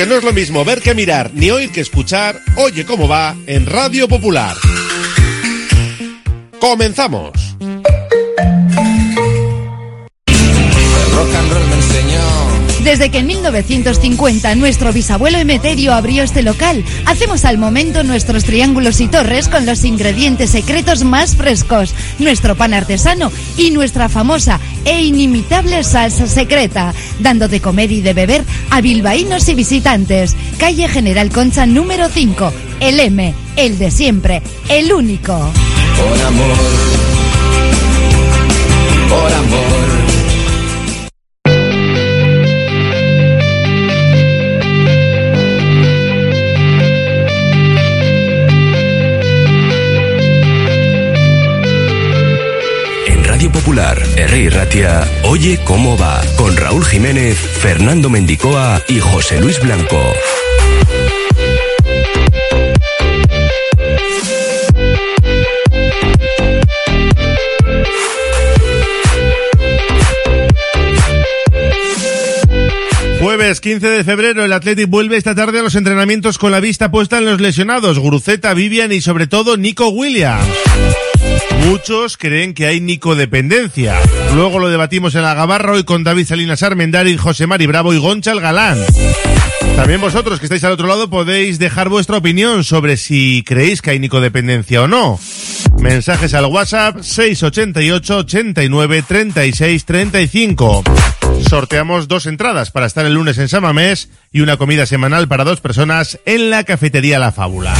Porque no es lo mismo ver que mirar, ni oír que escuchar. Oye cómo va en Radio Popular. Comenzamos. Desde que en 1950 nuestro bisabuelo Emeterio abrió este local, hacemos al momento nuestros triángulos y torres con los ingredientes secretos más frescos, nuestro pan artesano y nuestra famosa e inimitable salsa secreta, dando de comer y de beber a bilbaínos y visitantes. Calle General Concha número 5, el M, el de siempre, el único. Por amor, por amor. R. Ratia, Oye cómo va, con Raúl Jiménez, Fernando Mendicoa y José Luis Blanco. Jueves 15 de febrero, el Athletic vuelve esta tarde a los entrenamientos con la vista puesta en los lesionados, Guruceta, Vivian y sobre todo Nico Williams. Muchos creen que hay nicodependencia. Luego lo debatimos en la Gabarra hoy con David Salinas Armendari, José Mari Bravo y Gonchal Galán. También vosotros que estáis al otro lado podéis dejar vuestra opinión sobre si creéis que hay nicodependencia o no. Mensajes al WhatsApp 688 89 36 35. Sorteamos dos entradas para estar el lunes en Samamés y una comida semanal para dos personas en la cafetería La Fábula.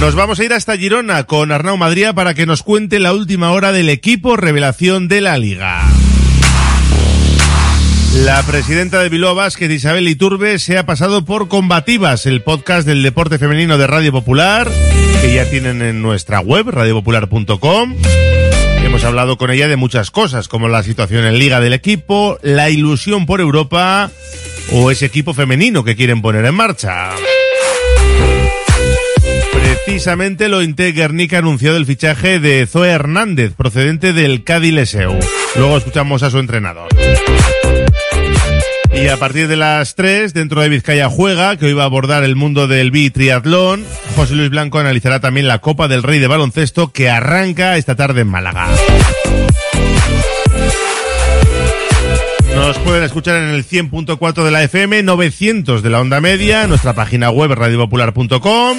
Nos vamos a ir hasta Girona con Arnau Madría para que nos cuente la última hora del equipo revelación de la liga. La presidenta de Bilbao Basket, Isabel Iturbe, se ha pasado por Combativas, el podcast del deporte femenino de Radio Popular, que ya tienen en nuestra web, radiopopular.com. Hemos hablado con ella de muchas cosas, como la situación en liga del equipo, la ilusión por Europa o ese equipo femenino que quieren poner en marcha. Precisamente lo Guernica ha anunciado el fichaje de Zoe Hernández, procedente del Cádiz Leseu. Luego escuchamos a su entrenador. Y a partir de las 3, dentro de Vizcaya Juega, que hoy va a abordar el mundo del bitriatlón, José Luis Blanco analizará también la Copa del Rey de Baloncesto que arranca esta tarde en Málaga. Nos pueden escuchar en el 100.4 de la FM, 900 de la onda media, nuestra página web radiopopular.com,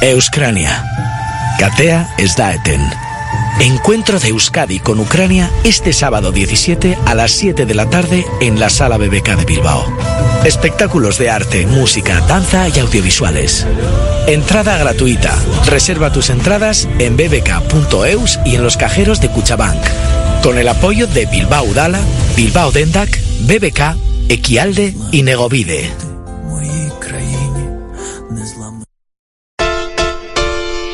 Euskrania. Katea Sdaeten. Encuentro de Euskadi con Ucrania este sábado 17 a las 7 de la tarde en la Sala BBK de Bilbao. Espectáculos de arte, música, danza y audiovisuales. Entrada gratuita. Reserva tus entradas en bbk.eus y en los cajeros de Cuchabank. Con el apoyo de Bilbao Dala, Bilbao Dendak, BBK, Equialde y Negovide.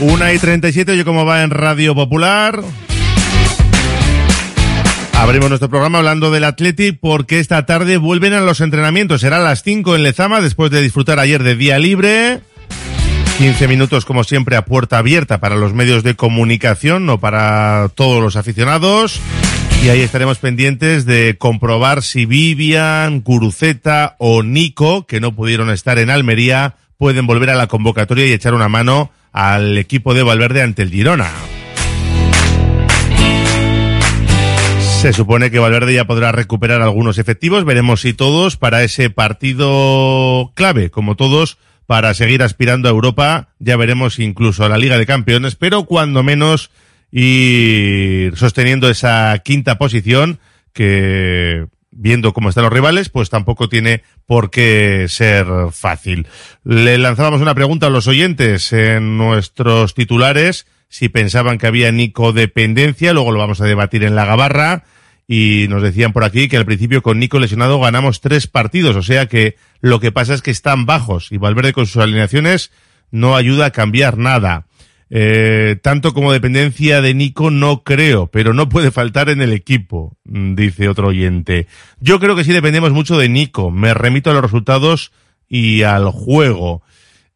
Una y 37, oye cómo va en Radio Popular. Abrimos nuestro programa hablando del Athletic porque esta tarde vuelven a los entrenamientos. Será a las 5 en Lezama después de disfrutar ayer de día libre. 15 minutos como siempre a puerta abierta para los medios de comunicación o para todos los aficionados. Y ahí estaremos pendientes de comprobar si Vivian, Guruceta o Nico, que no pudieron estar en Almería, pueden volver a la convocatoria y echar una mano al equipo de Valverde ante el Girona. Se supone que Valverde ya podrá recuperar algunos efectivos, veremos si todos para ese partido clave, como todos, para seguir aspirando a Europa, ya veremos incluso a la Liga de Campeones, pero cuando menos ir sosteniendo esa quinta posición que viendo cómo están los rivales, pues tampoco tiene por qué ser fácil. Le lanzábamos una pregunta a los oyentes en nuestros titulares, si pensaban que había Nico dependencia, luego lo vamos a debatir en la gabarra, y nos decían por aquí que al principio con Nico lesionado ganamos tres partidos, o sea que lo que pasa es que están bajos, y Valverde con sus alineaciones no ayuda a cambiar nada. Eh, tanto como dependencia de Nico no creo, pero no puede faltar en el equipo, mm, dice otro oyente. Yo creo que sí dependemos mucho de Nico. Me remito a los resultados y al juego.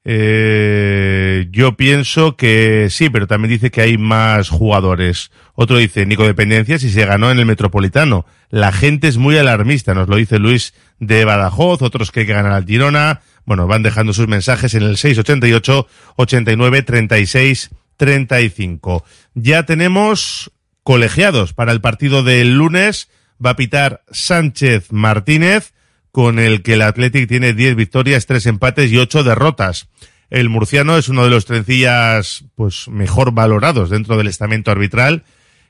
Eh, yo pienso que sí, pero también dice que hay más jugadores. Otro dice, Nico Dependencia, si se ganó en el Metropolitano. La gente es muy alarmista, nos lo dice Luis de Badajoz, otros que hay que ganar al Girona. Bueno, van dejando sus mensajes en el 688 89 36 35. Ya tenemos colegiados para el partido del lunes. Va a pitar Sánchez Martínez, con el que el Athletic tiene 10 victorias, 3 empates y 8 derrotas. El murciano es uno de los trencillas pues mejor valorados dentro del estamento arbitral,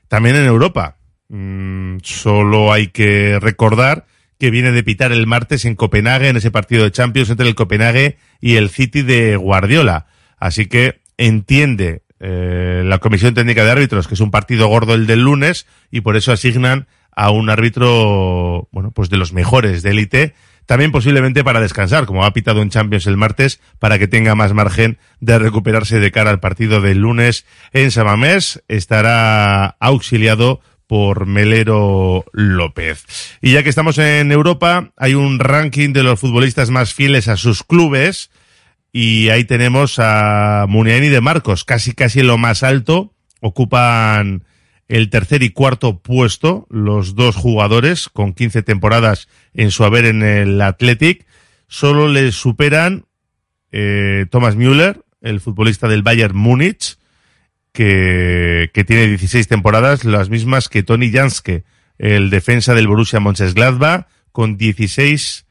también en Europa. Mm, solo hay que recordar que viene de pitar el martes en Copenhague, en ese partido de Champions entre el Copenhague y el City de Guardiola. Así que entiende eh, la Comisión Técnica de Árbitros que es un partido gordo el del lunes y por eso asignan a un árbitro, bueno, pues de los mejores de élite, también posiblemente para descansar, como ha pitado en Champions el martes, para que tenga más margen de recuperarse de cara al partido del lunes en Samamés. Estará auxiliado por Melero López. Y ya que estamos en Europa, hay un ranking de los futbolistas más fieles a sus clubes y ahí tenemos a Muniain y de Marcos, casi casi lo más alto, ocupan el tercer y cuarto puesto los dos jugadores con 15 temporadas en su haber en el Athletic, solo les superan eh, Thomas Müller, el futbolista del Bayern Múnich, que, que tiene 16 temporadas, las mismas que Tony Janske, el defensa del Borussia Mönchengladbach, con 16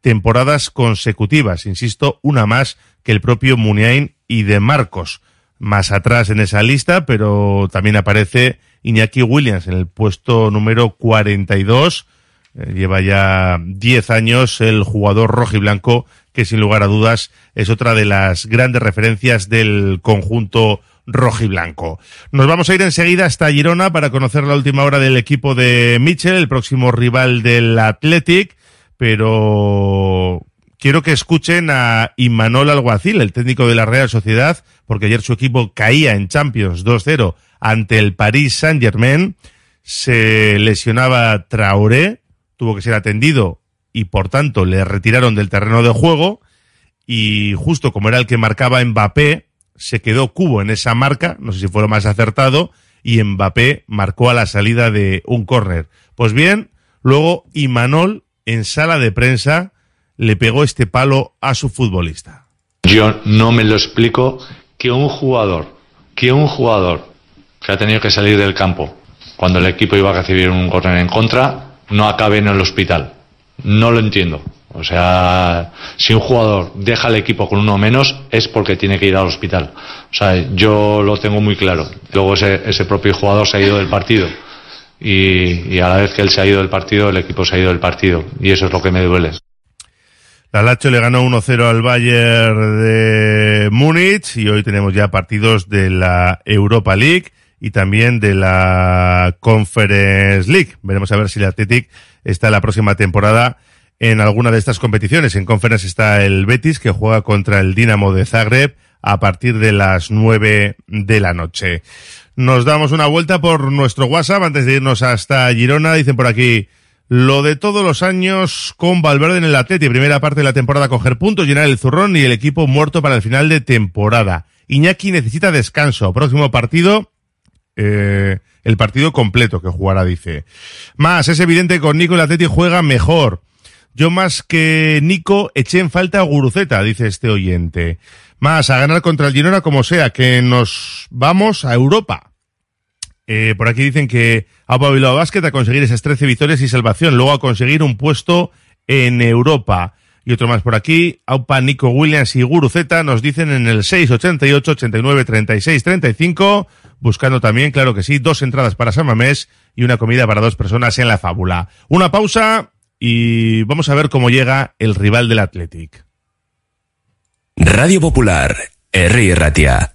temporadas consecutivas. Insisto, una más que el propio Muniain y de Marcos. Más atrás en esa lista, pero también aparece Iñaki Williams en el puesto número 42. Eh, lleva ya 10 años el jugador rojiblanco que sin lugar a dudas es otra de las grandes referencias del conjunto rojiblanco. Nos vamos a ir enseguida hasta Girona para conocer la última hora del equipo de Mitchell, el próximo rival del Athletic, pero quiero que escuchen a Imanol Alguacil, el técnico de la Real Sociedad, porque ayer su equipo caía en Champions 2-0 ante el Paris Saint-Germain, se lesionaba Traoré, tuvo que ser atendido y por tanto le retiraron del terreno de juego y justo como era el que marcaba Mbappé, se quedó Cubo en esa marca, no sé si fue lo más acertado, y Mbappé marcó a la salida de un córner. Pues bien, luego Imanol en sala de prensa le pegó este palo a su futbolista. Yo no me lo explico que un jugador, que un jugador que ha tenido que salir del campo cuando el equipo iba a recibir un córner en contra, no acabe en el hospital. No lo entiendo. O sea, si un jugador deja el equipo con uno menos es porque tiene que ir al hospital. O sea, yo lo tengo muy claro. Luego ese, ese propio jugador se ha ido del partido. Y, a la vez que él se ha ido del partido, el equipo se ha ido del partido. Y eso es lo que me duele. La Lacho le ganó 1-0 al Bayern de Múnich y hoy tenemos ya partidos de la Europa League y también de la Conference League. Veremos a ver si el Athletic está la próxima temporada en alguna de estas competiciones. En Conference está el Betis que juega contra el Dinamo de Zagreb a partir de las nueve de la noche. Nos damos una vuelta por nuestro WhatsApp antes de irnos hasta Girona. Dicen por aquí, lo de todos los años con Valverde en el Atleti. Primera parte de la temporada coger puntos, llenar el zurrón y el equipo muerto para el final de temporada. Iñaki necesita descanso. Próximo partido, eh, el partido completo que jugará, dice. Más, es evidente que con Nico el Atleti juega mejor. Yo más que Nico eché en falta a Guruceta, dice este oyente. Más, a ganar contra el Girona como sea, que nos vamos a Europa. Eh, por aquí dicen que a Bilbao a conseguir esas 13 victorias y salvación, luego a conseguir un puesto en Europa. Y otro más por aquí, Aupa, Nico Williams y Guruceta nos dicen en el 688 89 36 35, buscando también, claro que sí, dos entradas para San Mamés y una comida para dos personas en la fábula. Una pausa y vamos a ver cómo llega el rival del Athletic. Radio Popular, R. Ratia.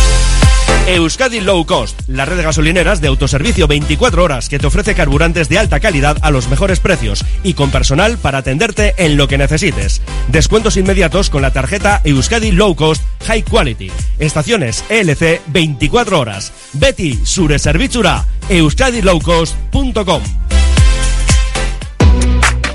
Euskadi Low Cost, la red de gasolineras de autoservicio 24 horas que te ofrece carburantes de alta calidad a los mejores precios y con personal para atenderte en lo que necesites. Descuentos inmediatos con la tarjeta Euskadi Low Cost High Quality. Estaciones ELC 24 horas. Betty Sure Servizura, euskadilowcost.com.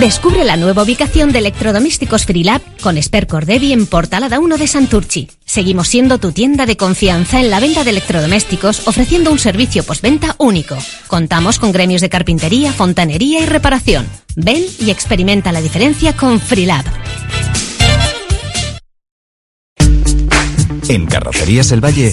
Descubre la nueva ubicación de electrodomésticos Freelab con Spercor Devi en Portalada 1 de Santurchi. Seguimos siendo tu tienda de confianza en la venta de electrodomésticos, ofreciendo un servicio postventa único. Contamos con gremios de carpintería, fontanería y reparación. Ven y experimenta la diferencia con Freelab. En Carrocerías El Valle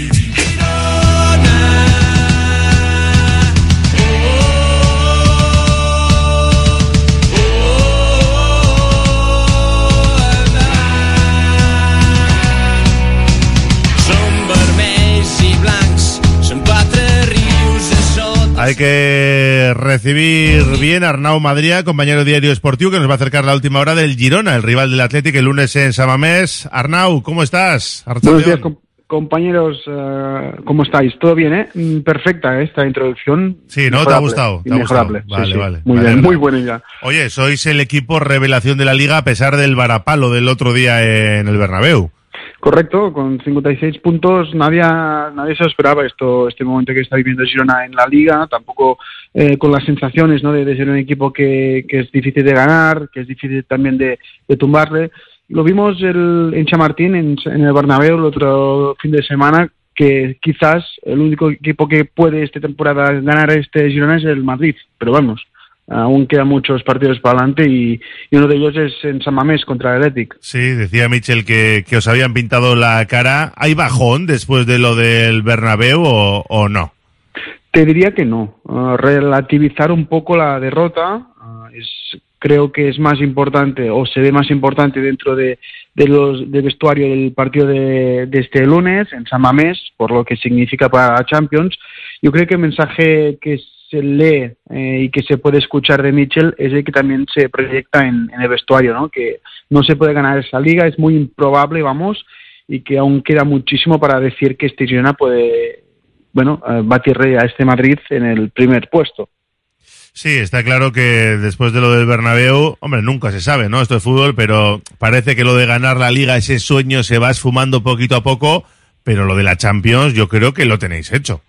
Hay que recibir bien a Arnau Madrid, compañero diario esportivo, que nos va a acercar la última hora del Girona, el rival del Atlético, el lunes en Samamés. Arnau, ¿cómo estás? Buenos días, com- compañeros. eh, ¿Cómo estáis? ¿Todo bien, eh? Mm, Perfecta esta introducción. Sí, ¿no? ¿Te ha gustado? ¿Te ha gustado? Sí, Vale, sí. vale. Muy Me bien, muy buena idea. Oye, sois el equipo revelación de la liga a pesar del varapalo del otro día en el Bernabéu. Correcto, con 56 puntos nadie, nadie se esperaba esto, este momento que está viviendo Girona en la liga, tampoco eh, con las sensaciones ¿no? de, ser un equipo que, que es difícil de ganar, que es difícil también de, de tumbarle. Lo vimos el, en Chamartín, en, en el Bernabéu, el otro fin de semana, que quizás el único equipo que puede esta temporada ganar este Girona es el Madrid, pero vamos, aún quedan muchos partidos para adelante y, y uno de ellos es en San Mamés contra el Athletic. Sí, decía Michel que, que os habían pintado la cara. ¿Hay bajón después de lo del Bernabéu o, o no? Te diría que no. Uh, relativizar un poco la derrota uh, es, creo que es más importante o se ve más importante dentro de, de los de vestuario del partido de, de este lunes en San Mamés, por lo que significa para Champions. Yo creo que el mensaje que se lee eh, y que se puede escuchar de Mitchell es el que también se proyecta en, el vestuario, ¿no? Que no se puede ganar esa liga, es muy improbable, vamos, y que aún queda muchísimo para decir que este Girona puede, bueno, eh, batir a este Madrid en el primer puesto. Sí, está claro que después de lo del Bernabéu, hombre, nunca se sabe, ¿no? Esto es fútbol, pero parece que lo de ganar la liga, ese sueño se va esfumando poquito a poco, pero lo de la Champions yo creo que lo tenéis hecho.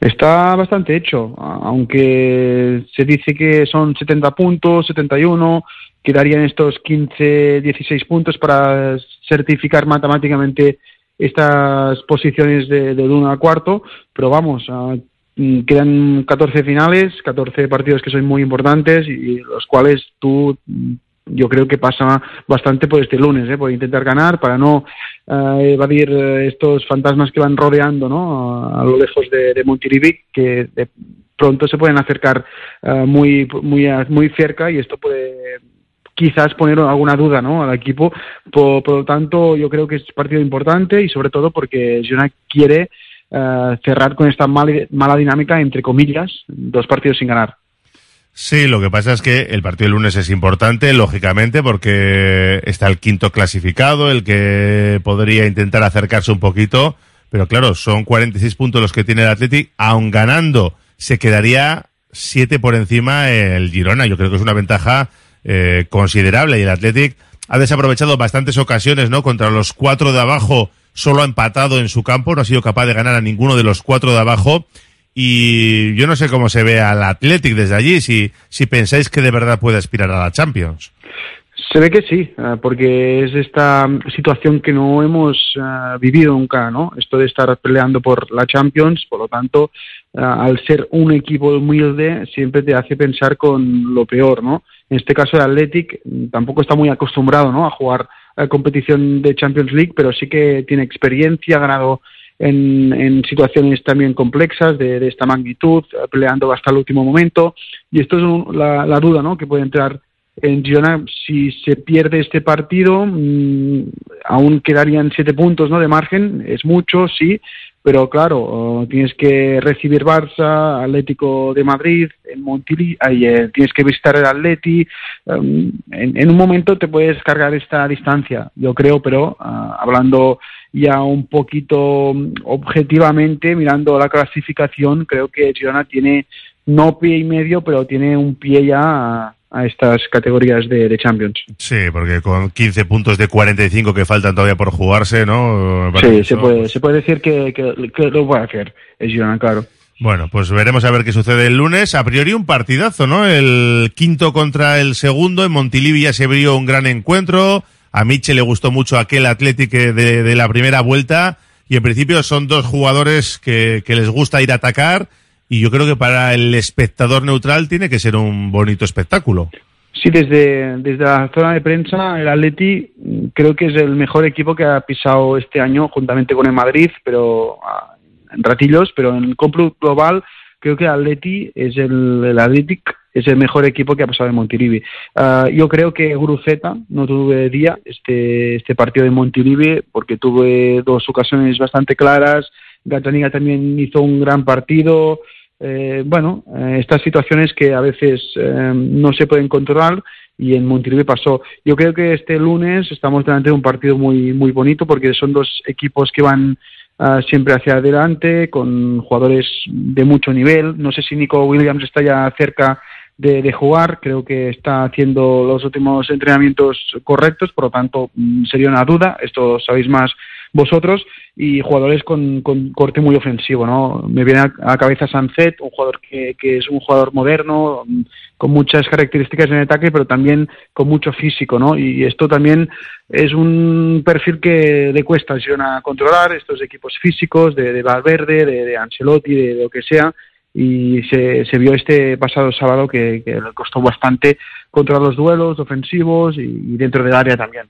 Está bastante hecho, aunque se dice que son 70 puntos, 71, quedarían estos 15, 16 puntos para certificar matemáticamente estas posiciones de, del 1 al cuarto, pero vamos, mm, quedan 14 finales, 14 partidos que son muy importantes y los cuales tú mm, yo creo que pasa bastante por este lunes, ¿eh? por intentar ganar, para no eh, evadir eh, estos fantasmas que van rodeando ¿no? a, lo lejos de, de que de pronto se pueden acercar eh, muy, muy, muy cerca y esto puede quizás poner alguna duda ¿no? al equipo. Por, lo tanto, yo creo que es partido importante y sobre todo porque Girona quiere eh, cerrar con esta mal- mala dinámica, entre comillas, dos partidos sin ganar. Sí, lo que pasa es que el partido del lunes es importante, lógicamente, porque está el quinto clasificado, el que podría intentar acercarse un poquito, pero claro, son 46 puntos los que tiene el Athletic, aun ganando, se quedaría 7 por encima el Girona. Yo creo que es una ventaja eh, considerable y el Athletic ha desaprovechado bastantes ocasiones, ¿no? Contra los cuatro de abajo, solo ha empatado en su campo, no ha sido capaz de ganar a ninguno de los cuatro de abajo. Y yo no sé cómo se ve al Athletic desde allí, si, si pensáis que de verdad puede aspirar a la Champions. Se ve que sí, eh, porque es esta situación que no hemos eh, vivido nunca, ¿no? Esto de estar peleando por la Champions, por lo tanto, eh, al ser un equipo humilde, siempre te hace pensar con lo peor, ¿no? En este caso, el Athletic mm, tampoco está muy acostumbrado, ¿no? A jugar eh, competición de Champions League, pero sí que tiene experiencia, ha ganado en, en situaciones también complexas de, de esta magnitud, peleando hasta el último momento. Y esto es un- la, la duda, ¿no? Que puede entrar en Girona, si se pierde este partido, mm, aún quedarían siete puntos ¿no? de margen, es mucho, sí, pero claro, oh, tienes que recibir Barça, Atlético de Madrid, en Montili, eh, tienes que visitar el Atleti, en, en un momento te puedes cargar esta distancia, yo creo, pero ah, hablando ya un poquito mm, objetivamente, mirando la clasificación, creo que Girona tiene no pie y medio, pero tiene un pie ya a, a estas categorías de, de Champions. Sí, porque con 15 puntos de 45 que faltan todavía por jugarse, ¿no? Sí, se puede, se puede decir que, que, que lo puede hacer el Girona, claro. Bueno, pues veremos a ver qué sucede el lunes. A priori un partidazo, ¿no? El quinto contra el segundo. En Montilivi ya se abrió un gran encuentro. A Miche le gustó mucho aquel Athletic de, la primera vuelta. Y en principio son dos jugadores que, les gusta ir a atacar. Y yo creo que para el espectador neutral tiene que ser un bonito espectáculo. Sí, desde, desde la zona de prensa, el Atleti creo que es el mejor equipo que ha pisado este año, juntamente con el Madrid, pero ah, en ratillos, pero en cómputo global creo que el Atleti es el, el Athletic es el mejor equipo que ha pasado en Montilivi. Ah, yo creo que Guruceta no tuve día este, este partido de Montilivi porque tuve dos ocasiones bastante claras. Gataniga también hizo un gran partido. Eh, bueno, eh, estas situaciones que a veces eh, no se pueden controlar y en Montilivi pasó. Yo creo que este lunes estamos delante de un partido muy muy bonito porque son dos equipos que van ah, siempre hacia adelante con jugadores de mucho nivel. No sé si Nico Williams está ya cerca de, jugar, creo que está haciendo los últimos entrenamientos correctos, por lo tanto mm, sería una duda, esto sabéis más vosotros, y jugadores con, con corte muy ofensivo, ¿no? Me viene a, a cabeza Sanzet, un jugador que, que es un jugador moderno, mm, con muchas características en el ataque, pero también con mucho físico, ¿no? Y esto también es un perfil que le cuesta Girona controlar, estos equipos físicos de, de Valverde, de, Ancelotti, de lo que sea, y se, se vio este pasado sábado que, que le costó bastante controlar los duelos ofensivos y, y dentro del área también.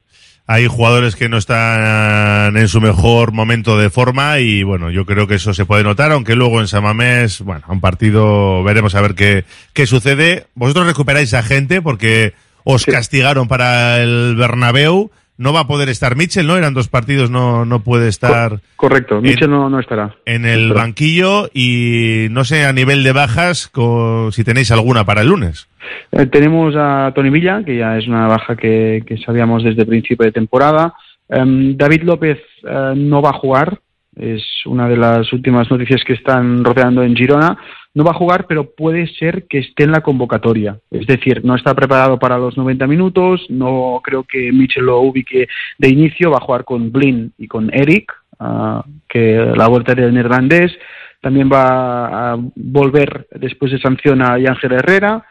Hay jugadores que no están en su mejor momento de forma y bueno, yo creo que eso se puede notar, aunque luego en Samamés, bueno, un partido veremos a ver qué, qué sucede. Vosotros recuperáis a gente porque os castigaron para el Bernabéu. No va a poder estar Mitchell, ¿no? Eran dos partidos, no, no puede estar Correcto, Mitchell no, no estará. en el banquillo y no sé a nivel de bajas co- si tenéis alguna para el lunes. Eh, tenemos a Tony Villa, que ya es una baja que, que sabíamos desde el principio de temporada. Em, David López eh, no va a jugar, es una de las últimas noticias que están rodeando en Girona. No va a jugar, pero puede ser que esté en la convocatoria. Es decir, no está preparado para los 90 minutos, no creo que Mitchell lo ubique de inicio, va a jugar con Blin y con Eric, ah, que la vuelta del neerlandés. También va a volver después de sanción a Ángel Herrera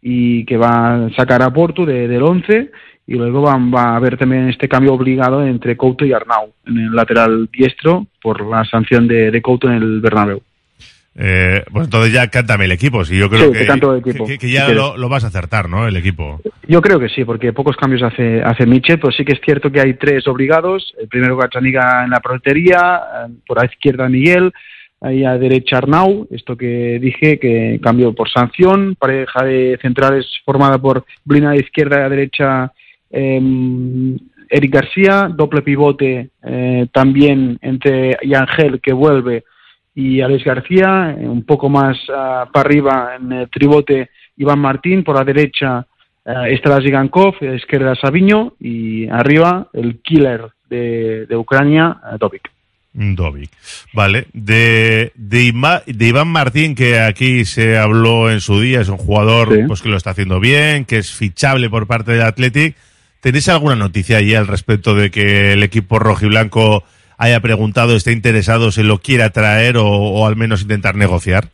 y que va a sacar a Porto de- del 11 y luego va, va a haber también este cambio obligado entre Couto y Arnau en el lateral diestro por la sanción de, de Couto en el Bernabéu. Eh, pues entonces ya cántame el equipo, si yo creo Sí, que, te canto el equipo, que, ya lo, lo vas a acertar, ¿no? El equipo. Yo creo que sí, porque pocos cambios hace, hace Mitchell, pero sí que es cierto que hay tres obligados. El primero Gachaniga en la portería, eh, por la izquierda Miguel, ahí a derecha Arnau, esto que dije, que cambio por sanción, pareja de centrales formada por Blina a izquierda y a derecha em, Eric García, doble pivote eh, también entre Yangel que vuelve y Alex García, eh, un poco más ah, para arriba en el tribote Iván Martín, por la derecha eh, Estelas Igankov, a la izquierda Sabiño y arriba el killer de, de Ucrania, eh, Dovic. Dovic. Vale. De, de, Ima- de Iván Martín, que aquí se habló en su día, es un jugador pues que lo está haciendo bien, que es fichable por parte del Athletic. ¿Tenéis alguna noticia allí al respecto de que el equipo rojiblanco haya preguntado, esté interesado, se lo quiera traer o, al menos intentar negociar?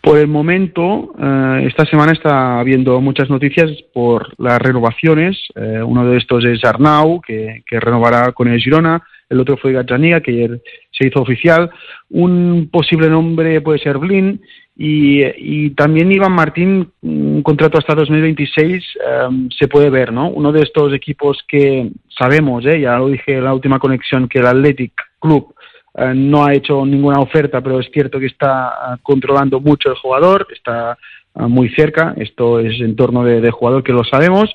Por el momento, eh, esta semana está habiendo muchas noticias por las renovaciones. Eh, uno de estos es Arnau, que, que renovará con el Girona. El otro fue Gazzaniga, que ayer se hizo oficial. Un posible nombre puede ser Blin. Y, también Iván Martín, un contrato hasta 2026, eh, se puede ver, ¿no? Uno de estos equipos que sabemos, ¿eh? ya lo dije en la última conexión, que el Athletic Club eh, no ha hecho ninguna oferta, pero es cierto que está ah, controlando mucho el jugador, está ah, muy cerca, esto es en torno de, jugador que lo sabemos,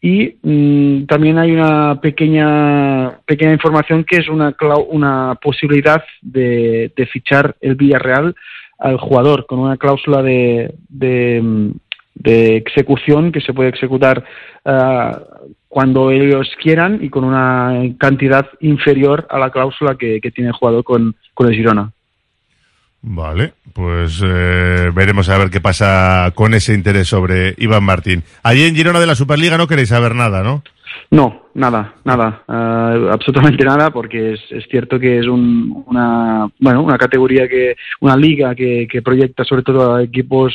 Y mm, también hay una pequeña, pequeña información que es una, una posibilidad de, de fichar el Villarreal al jugador con una cláusula de, de, de execución que se puede ejecutar ah, cuando ellos quieran y con una cantidad inferior a la cláusula que, que tiene el jugador con, con el Girona. Vale, pues eh, veremos a ver qué pasa con ese interés sobre Iván Martín. Allí en Girona de la Superliga no queréis saber nada, ¿no? No, nada, nada, eh, absolutamente nada, porque es, es cierto que es un- una, bueno, una categoría que, una liga que, que proyecta sobre todo a equipos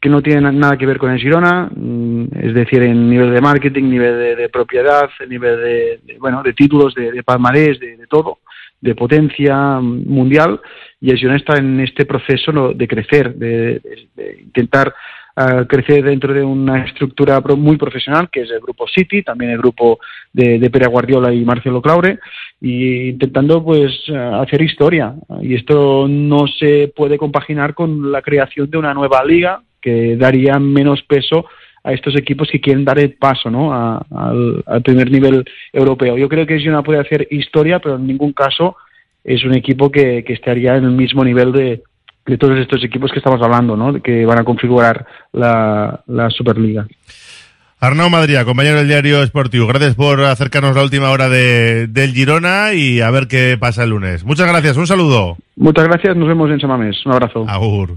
que no tienen nada que ver con el Girona, mm, es decir, en nivel de marketing, nivel de, de propiedad, nivel de, bueno, de títulos, de, de palmarés, de, de todo, de potencia mm, mundial, y el Girona está en este proceso de crecer, de, intentar ah, crecer dentro de una estructura muy profesional, que es el grupo City, también el grupo de, de Pere Guardiola y Marcelo Claure, y intentando pues ah, hacer historia. Y esto no se puede compaginar con la creación de una nueva liga que daría menos peso a estos equipos que quieren dar el paso ¿no? a- al, al primer nivel europeo. Yo creo que Girona puede hacer historia, pero en ningún caso es un equipo que, que estaría en el mismo nivel de, de todos estos equipos que estamos hablando, ¿no? que van a configurar la, la Superliga. Arnau Madrid, compañero del diario Sportivo, gracias por acercarnos la última hora de, del Girona y a ver qué pasa el lunes. Muchas gracias, un saludo. Muchas gracias, nos vemos en Samamés. Un abrazo. Agur.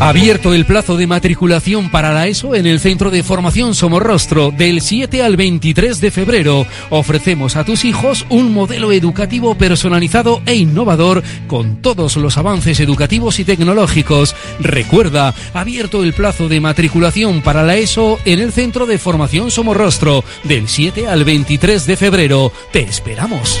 Abierto el plazo de matriculación para la ESO en el Centro de Formación Somorrostro del 7 al 23 de febrero. Ofrecemos a tus hijos un modelo educativo personalizado e innovador con todos los avances educativos y tecnológicos. Recuerda, abierto el plazo de matriculación para la ESO en el Centro de Formación Somorrostro del 7 al 23 de febrero. Te esperamos.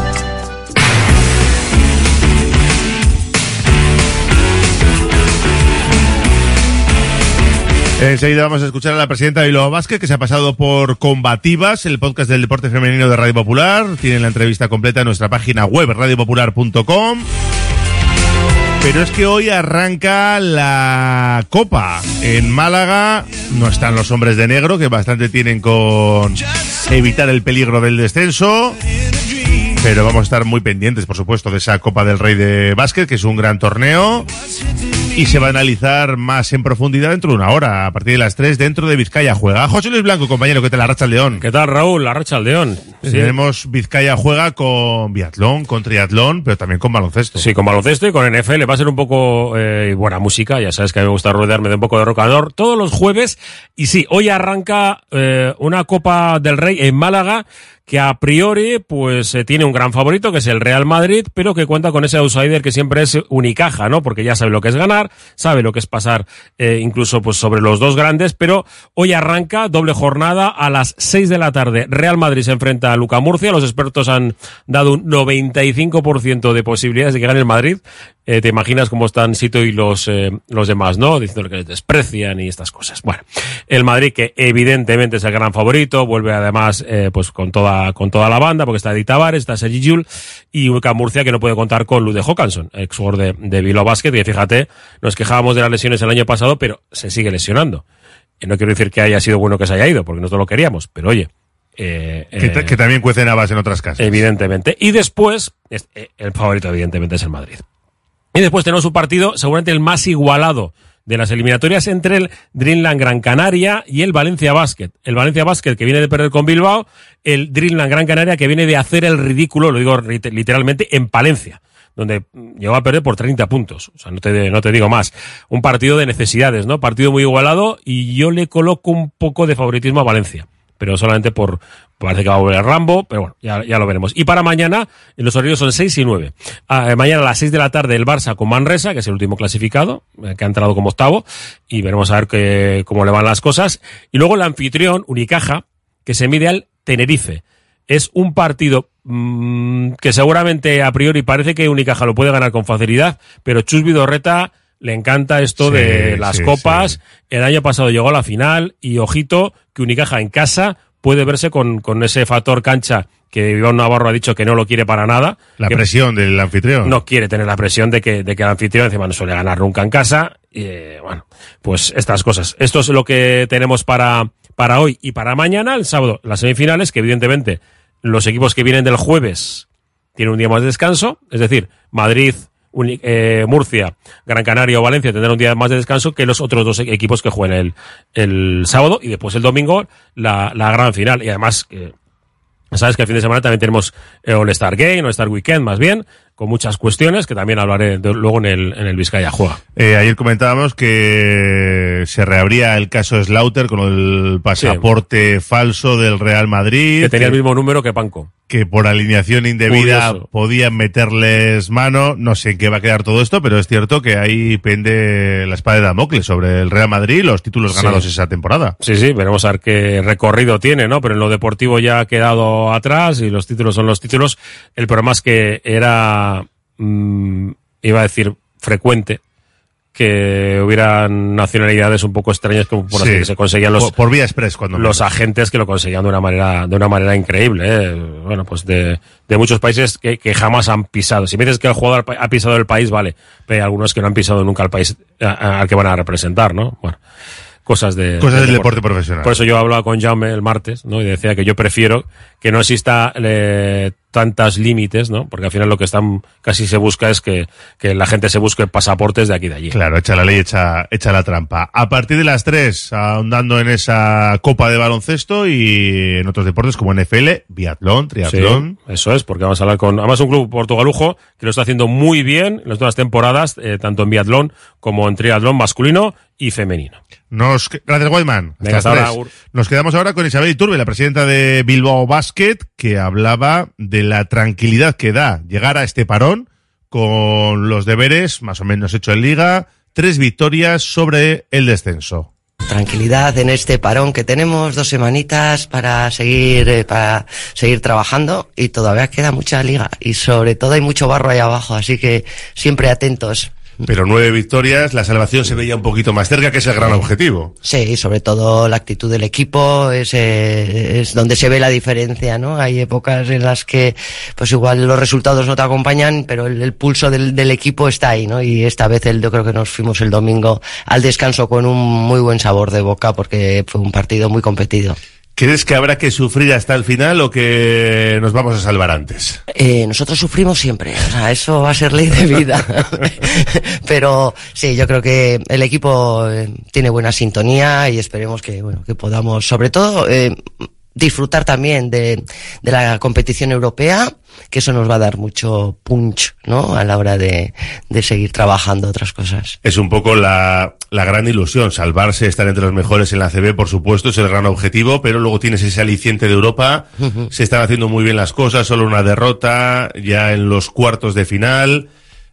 Enseguida vamos a escuchar a la presidenta de Bilbao Vázquez, que se ha pasado por Combativas, el podcast del deporte femenino de Radio Popular. Tienen la entrevista completa en nuestra página web, radiopopular.com. Pero es que hoy arranca la Copa. En Málaga no están los hombres de negro, que bastante tienen con evitar el peligro del descenso. Pero vamos a estar muy pendientes, por supuesto, de esa Copa del Rey de Básquet, que es un gran torneo. Y se va a analizar más en profundidad dentro de una hora, a partir de las 3 dentro de Vizcaya Juega. José Luis Blanco, compañero, ¿qué tal? La Racha al León. ¿Qué tal, Raúl? La Racha al León. Sí. Tenemos Vizcaya Juega con biatlón, con triatlón, pero también con baloncesto. Sí, con baloncesto y con NFL. Va a ser un poco eh, buena música, ya sabes que a mí me gusta rodearme de un poco de roll todos los jueves. Y sí, hoy arranca eh, una Copa del Rey en Málaga que a priori pues eh, tiene un gran favorito que es el Real Madrid, pero que cuenta con ese outsider que siempre es Unicaja, ¿no? Porque ya sabe lo que es ganar, sabe lo que es pasar eh, incluso pues sobre los dos grandes, pero hoy arranca doble jornada a las 6 de la tarde. Real Madrid se enfrenta a Luca Murcia, los expertos han dado un 95% de posibilidades de que gane el Madrid. Eh, te imaginas cómo están Sito y los, eh, los demás, ¿no? Diciendo que les desprecian y estas cosas. Bueno, el Madrid que evidentemente es el gran favorito, vuelve además eh, pues con toda, con toda la banda, porque está Edith Tavares, está Sergi Jul y Luca Murcia que no puede contar con Lude Hawkinson, ex jugador de, de Bilbao Basket, que fíjate, nos quejábamos de las lesiones el año pasado, pero se sigue lesionando. Y no quiero decir que haya sido bueno que se haya ido, porque nosotros lo queríamos, pero oye, eh, que, eh, que, también cuecen habas en otras casas. Evidentemente. Y después, eh, el favorito evidentemente es el Madrid. Y después tenemos un partido seguramente el más igualado de las eliminatorias entre el Dreamland Gran Canaria y el Valencia Basket. El Valencia Basket que viene de perder con Bilbao, el Dreamland Gran Canaria que viene de hacer el ridículo, lo digo literalmente, en Palencia donde llegó a perder por 30 puntos. O sea, no te, no te digo más. Un partido de necesidades, ¿no? Partido muy igualado y yo le coloco un poco de favoritismo a Valencia pero solamente por, parece que va a volver Rambo, pero bueno, ya, ya lo veremos. Y para mañana, los horarios son 6 y 9. Ah, mañana a las 6 de la tarde el Barça con Manresa, que es el último clasificado, eh, que ha entrado como octavo, y veremos a ver que, cómo le van las cosas. Y luego el anfitrión, Unicaja, que se mide al Tenerife. Es un partido mmm, que seguramente a priori parece que Unicaja lo puede ganar con facilidad, pero Chus Vidorreta le encanta esto Sí, de las sí, copas. sí. El año pasado llegó a la final y ojito que Unicaja en casa puede verse con, con ese factor cancha que Iván Navarro ha dicho que no lo quiere para nada. La presión del anfitrión. No quiere tener la presión de que, de que el anfitrión encima no suele ganar nunca en casa. Y, bueno, pues estas cosas. Esto es lo que tenemos para, para hoy y para mañana, el sábado, las semifinales, que evidentemente los equipos que vienen del jueves tienen un día más de descanso, es decir, Madrid, eh, Murcia, Gran Canaria o Valencia tendrán un día más de descanso que los otros dos equipos que jueguen el, el sábado y después el domingo la, la gran final. Y además, sabes que el fin de semana también tenemos eh, All-Star Game, All-Star Weekend más bien, con muchas cuestiones que también hablaré de- luego en el, en el Vizcaya Juega. Eh, ayer comentábamos que se reabría el caso Slaughter con el pasaporte falso del Real Madrid. Que tenía el mismo número que Panco. que por alineación indebida Curioso. podían meterles mano. No sé en qué va a quedar todo esto, pero es cierto que ahí pende la espada de Damocles sobre el Real Madrid y los títulos Sí. ganados esa temporada. Sí, sí, veremos a ver qué recorrido tiene, ¿no? Pero en lo deportivo ya ha quedado atrás y los títulos son los títulos. El problema es que era, mm, iba a decir, frecuente que hubieran nacionalidades un poco extrañas como por Sí. así que se conseguían los Por, por vía express, cuando los menos. agentes que lo conseguían de una manera de una manera increíble ¿eh? bueno pues de, de muchos países que, que jamás han pisado si me dices que el jugador ha pisado el país vale pero hay algunos que no han pisado nunca el país al que van a representar no bueno cosas de Cosas del deporte profesional. por eso yo hablaba con Jaume el martes no y decía que yo prefiero que no exista eh, tantas límites no porque al final lo que están casi se busca es que, que la gente se busque pasaportes de aquí y de allí Claro, echa la ley, echa, echa la trampa. A partir de las 3, ahondando en esa copa de baloncesto y en otros deportes como NFL, biatlón, triatlón. Sí, eso es, porque vamos a hablar con, además un club portugalujo que lo está haciendo muy bien en las últimas temporadas, eh, tanto en biatlón como en triatlón masculino y femenino. Nos, gracias. Agur. Nos quedamos ahora con Isabel Iturbe, la presidenta de Bilbao Basket, que hablaba de la tranquilidad que da llegar a este parón con los deberes más o menos hecho en liga, tres victorias sobre el descenso. tranquilidad en este parón que tenemos, dos semanitas para seguir, eh, para seguir trabajando y todavía queda mucha liga y sobre todo hay mucho barro ahí abajo, así que siempre atentos. Pero nueve victorias, la salvación se veía un poquito más cerca, que es el gran objetivo. Sí, sobre todo la actitud del equipo es, eh, es donde se ve la diferencia, ¿no? Hay épocas en las que, pues igual los resultados no te acompañan, pero el, pulso del, del equipo está ahí, ¿no? Y esta vez el, yo creo que nos fuimos el domingo al descanso con un muy buen sabor de boca porque fue un partido muy competido. ¿Crees que habrá que sufrir hasta el final o que nos vamos a salvar antes? Eh, nosotros sufrimos siempre, eso va a ser ley de vida. Pero sí, yo creo que el equipo eh, tiene buena sintonía y esperemos que, bueno, que podamos, sobre todo, eh, disfrutar también de, de la competición europea, que eso nos va a dar mucho punch, ¿no? A la hora de, de seguir trabajando otras cosas. Es un poco la, la gran ilusión, salvarse, estar entre los mejores en la CB, por supuesto, es el gran objetivo, pero luego tienes ese aliciente de Europa, se están haciendo muy bien las cosas, solo una derrota, ya en los cuartos de final,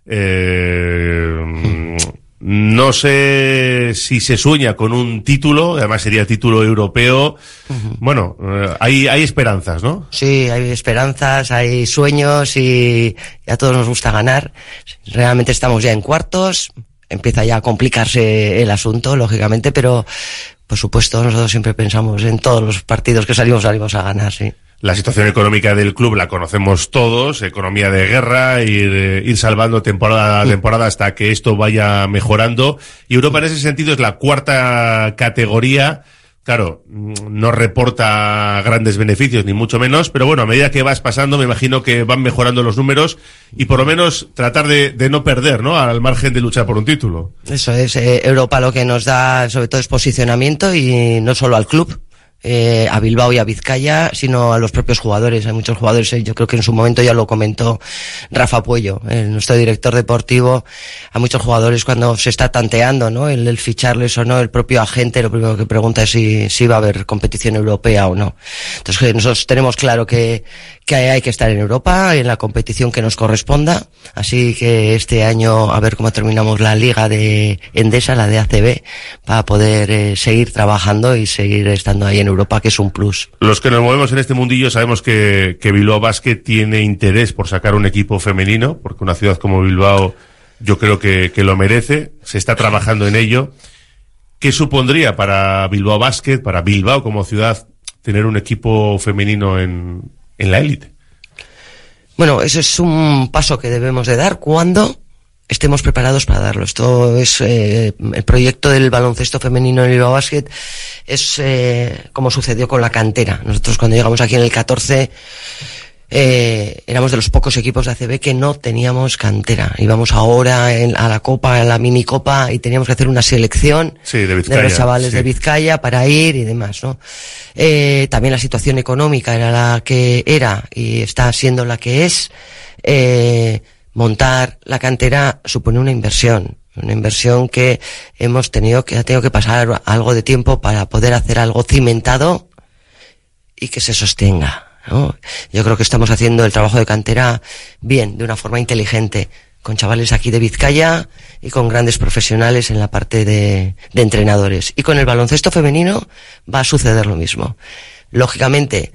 eh, no sé si se sueña con un título, además sería título europeo. Bueno, eh, hay, hay esperanzas, ¿no? Sí, hay esperanzas, hay sueños y a todos nos gusta ganar. Realmente estamos ya en cuartos, empieza ya a complicarse el asunto, lógicamente, pero por supuesto nosotros siempre pensamos en todos los partidos que salimos, salimos a ganar, sí. La situación económica del club la conocemos todos, economía de guerra, ir, eh, ir salvando temporada a temporada hasta que esto vaya mejorando. Y Europa en ese sentido es la cuarta categoría. Claro, mm, no reporta grandes beneficios, ni mucho menos, pero bueno, a medida que vas pasando, me imagino que van mejorando los números y por lo menos tratar de, de no perder, ¿no? Al margen de luchar por un título. Eso es, eh, Europa lo que nos da sobre todo es posicionamiento y no solo al club, eh, a Bilbao y a Vizcaya, sino a los propios jugadores. Hay muchos jugadores, eh, yo creo que en su momento ya lo comentó Rafa Puello, eh, nuestro director deportivo, a muchos jugadores cuando se está tanteando, ¿no? El, el ficharles o no, el propio agente lo primero que pregunta es si, si va a haber competición europea o no. Entonces nosotros tenemos claro que, que hay que estar en Europa, en la competición que nos corresponda, así que este año a ver cómo terminamos la liga de Endesa, la de ACB, para poder eh, seguir trabajando y seguir estando ahí en Europa, que es un plus. Los que nos movemos en este mundillo sabemos que, Bilbao Basket tiene interés por sacar un equipo femenino, porque una ciudad como Bilbao yo creo que, que lo merece, se está trabajando en ello. ¿Qué supondría para Bilbao Basket, para Bilbao como ciudad, tener un equipo femenino en, en la élite? Bueno, eso es un paso que debemos de dar cuando estemos preparados para darlo. Esto es eh, el proyecto del baloncesto femenino en Bilbao Basket es eh, como sucedió con la cantera. Nosotros cuando llegamos aquí en el 14 eh, éramos de los pocos equipos de ACB que no teníamos cantera. Íbamos ahora en- a la copa, a la mini copa y teníamos que hacer una selección Sí, de Vizcaya. de los chavales sí. de Vizcaya para ir y demás, ¿no? Eh, también la situación económica era la que era y está siendo la que es. Eh, montar la cantera supone una inversión, una inversión que hemos tenido que ha tenido que pasar algo de tiempo para poder hacer algo cimentado y que se sostenga. ¿No? Yo creo que estamos haciendo el trabajo de cantera bien, de una forma inteligente, con chavales aquí de Vizcaya y con grandes profesionales en la parte de, de entrenadores. Y con el baloncesto femenino va a suceder lo mismo. Lógicamente,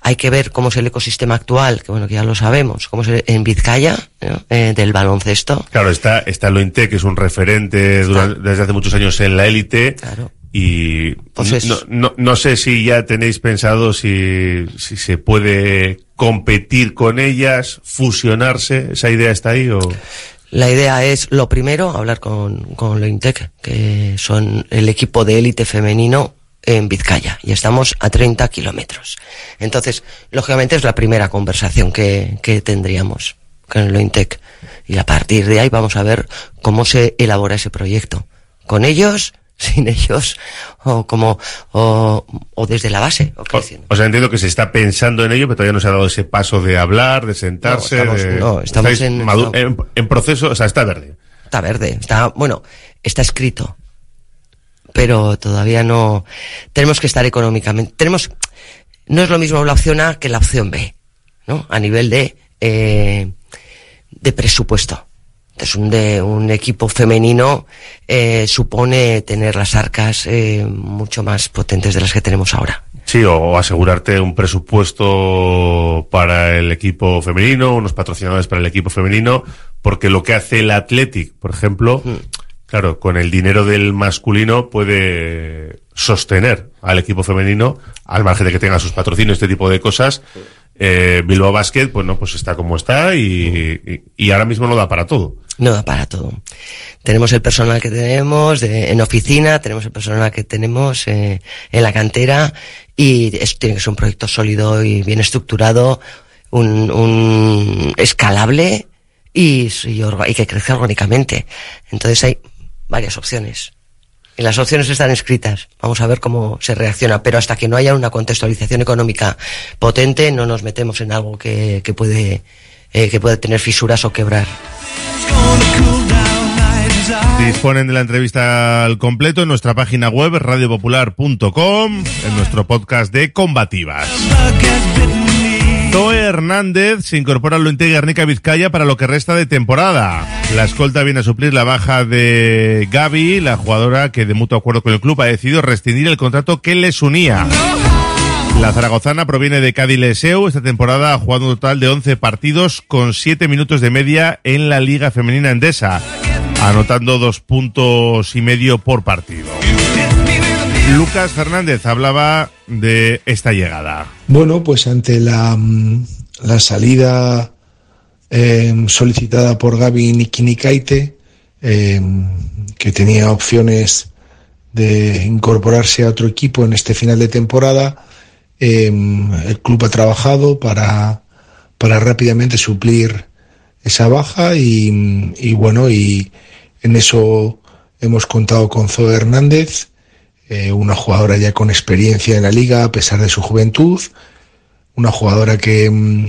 hay que ver cómo es el ecosistema actual, que bueno, que ya lo sabemos, cómo es el- en Vizcaya, ¿no? Eh, del baloncesto. Claro, está, está Lointe, que es un referente durante- desde hace muchos años en la élite. Y Pues es- no, no, no sé si ya tenéis pensado si, si se puede competir con ellas, fusionarse. ¿Esa idea está ahí o...? La idea es, lo primero, hablar con, con Lointec, que son el equipo de élite femenino en Vizcaya, y estamos a 30 kilómetros. Entonces, lógicamente es la primera conversación que, que tendríamos con Lointec. Y a partir de ahí vamos a ver cómo se elabora ese proyecto. Con ellos, sin ellos, o como, o, o desde la base. o creciendo. O sea, entiendo que se está pensando en ello, pero todavía no se ha dado ese paso de hablar, de sentarse. No, estamos- de- no, estamos estáis en- madu- no. en, en proceso, o sea, está verde. Está verde, está, bueno, está escrito. Pero todavía no, tenemos que estar económicamente, tenemos, no es lo mismo la opción A que la opción B, ¿no? A nivel de, eh, de presupuesto. Entonces, un, de, un equipo femenino eh, supone tener las arcas eh, mucho más potentes de las que tenemos ahora. Sí, o, asegurarte un presupuesto para el equipo femenino, unos patrocinadores para el equipo femenino, porque lo que hace el Athletic, por ejemplo, claro, con el dinero del masculino puede sostener al equipo femenino, al margen de que tenga sus patrocinios, este tipo de cosas, eh, Bilbao Basket, bueno, pues está como está y, y- ahora mismo no da para todo. No da para todo. Tenemos el personal que tenemos de- en oficina, tenemos el personal que tenemos eh, en la cantera y es- tiene que ser un proyecto sólido y bien estructurado, un, un escalable y, y y que crezca orgánicamente. Entonces hay varias opciones. Y las opciones están escritas. Vamos a ver cómo se reacciona. Pero hasta que no haya una contextualización económica potente, no nos metemos en algo que, que puede, eh, que puede tener fisuras o quebrar. Disponen de la entrevista al completo en nuestra página web radiopopular.com, en nuestro podcast de Combativas. Zoe Hernández se incorpora al Lointe Guernica Vizcaya para lo que resta de temporada. La escolta viene a suplir la baja de Gaby, la jugadora que de mutuo acuerdo con el club ha decidido rescindir el contrato que les unía. La zaragozana proviene de Cádiz Leseu. Esta temporada ha jugado un total de 11 partidos con 7 minutos de media en la Liga Femenina Endesa, anotando dos puntos y medio por partido. Lucas Fernández hablaba de esta llegada. Bueno, pues ante la, mm, la salida eh, solicitada por Gaby Nikinikaite, eh, que tenía opciones de incorporarse a otro equipo en este final de temporada, eh, el club ha trabajado para, para rápidamente suplir esa baja y, y bueno, y en eso hemos contado con Zoe Hernández, eh, una jugadora ya con experiencia en la liga a pesar de su juventud, una jugadora que, mm,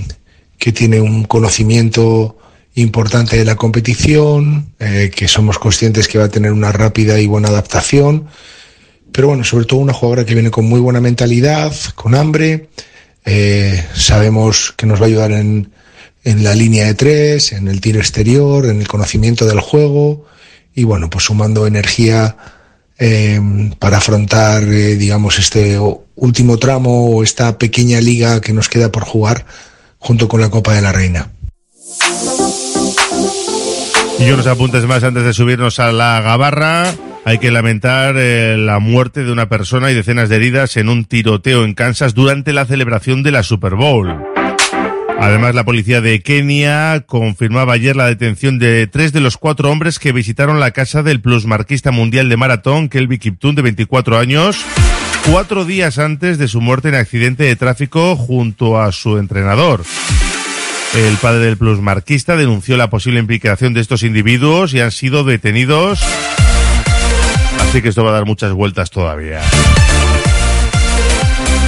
que tiene un conocimiento importante de la competición, eh, que somos conscientes que va a tener una rápida y buena adaptación, pero bueno, sobre todo una jugadora que viene con muy buena mentalidad, con hambre, eh, sabemos que nos va a ayudar en, en la línea de tres, en el tiro exterior, en el conocimiento del juego. Y bueno, pues sumando energía eh, para afrontar, eh, digamos, este último tramo o esta pequeña liga que nos queda por jugar junto con la Copa de la Reina. Y unos apuntes más antes de subirnos a la gabarra. Hay que lamentar eh, la muerte de una persona y decenas de heridas en un tiroteo en Kansas durante la celebración de la Super Bowl. Además, la policía de Kenia confirmaba ayer la detención de tres de los cuatro hombres que visitaron la casa del plusmarquista mundial de maratón, Kelby Kiptun, de 24 años, cuatro días antes de su muerte en accidente de tráfico junto a su entrenador. El padre del plusmarquista denunció la posible implicación de estos individuos y han sido detenidos. Así que esto va a dar muchas vueltas todavía.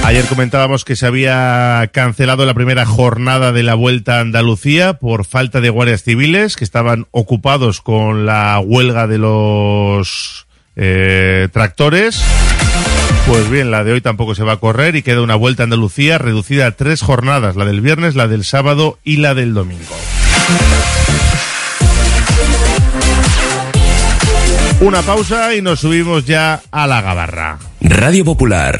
Ayer comentábamos que se había cancelado la primera jornada de la Vuelta a Andalucía por falta de guardias civiles que estaban ocupados con la huelga de los eh, tractores. Pues bien, la de hoy tampoco se va a correr y queda una Vuelta a Andalucía reducida a tres jornadas, la del viernes, la del sábado y la del domingo. Una pausa y nos subimos ya a la gabarra. Radio Popular,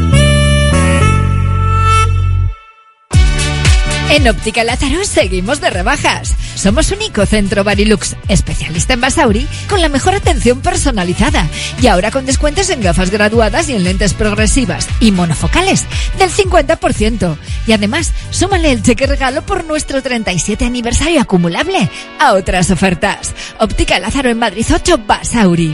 En Óptica Lázaro seguimos de rebajas. Somos único centro Barilux, especialista en Basauri, con la mejor atención personalizada. Y ahora con descuentos en gafas graduadas y en lentes progresivas y monofocales del 50%. Y además, súmale el cheque regalo por nuestro 37 aniversario acumulable a otras ofertas. Óptica Lázaro en Madrid 8 Basauri.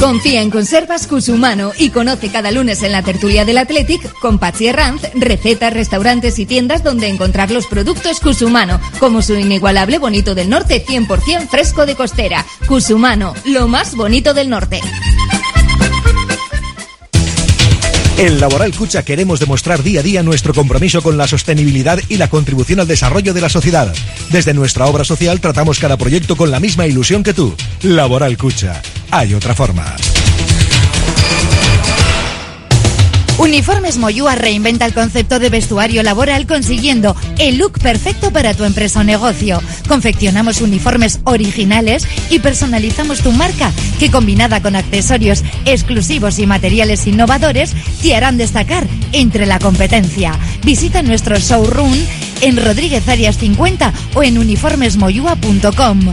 Confía en Conservas Cusumano y conoce cada lunes en la tertulia del Athletic con Patsy Herranz recetas, restaurantes y tiendas donde encontrar los productos Cusumano, como su inigualable bonito del norte 100% fresco de costera. Cusumano, lo más bonito del norte. En Laboral Cucha queremos demostrar día a día nuestro compromiso con la sostenibilidad y la contribución al desarrollo de la sociedad. Desde nuestra obra social tratamos cada proyecto con la misma ilusión que tú. Laboral Cucha. Hay otra forma. Uniformes Moyúa reinventa el concepto de vestuario laboral consiguiendo el look perfecto para tu empresa o negocio. Confeccionamos uniformes originales y personalizamos tu marca, que combinada con accesorios exclusivos y materiales innovadores, te harán destacar entre la competencia. Visita nuestro showroom en Rodríguez Arias 50 o en uniformesmoyua.com.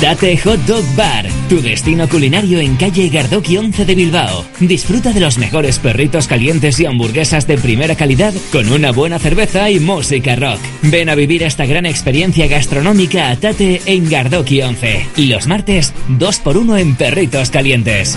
Tate Hot Dog Bar, tu destino culinario en calle Gardoki 11 de Bilbao. Disfruta de los mejores perritos calientes y hamburguesas de primera calidad con una buena cerveza y música rock. Ven a vivir esta gran experiencia gastronómica a Tate en Gardoki 11. Y los martes, 2x1 en perritos calientes.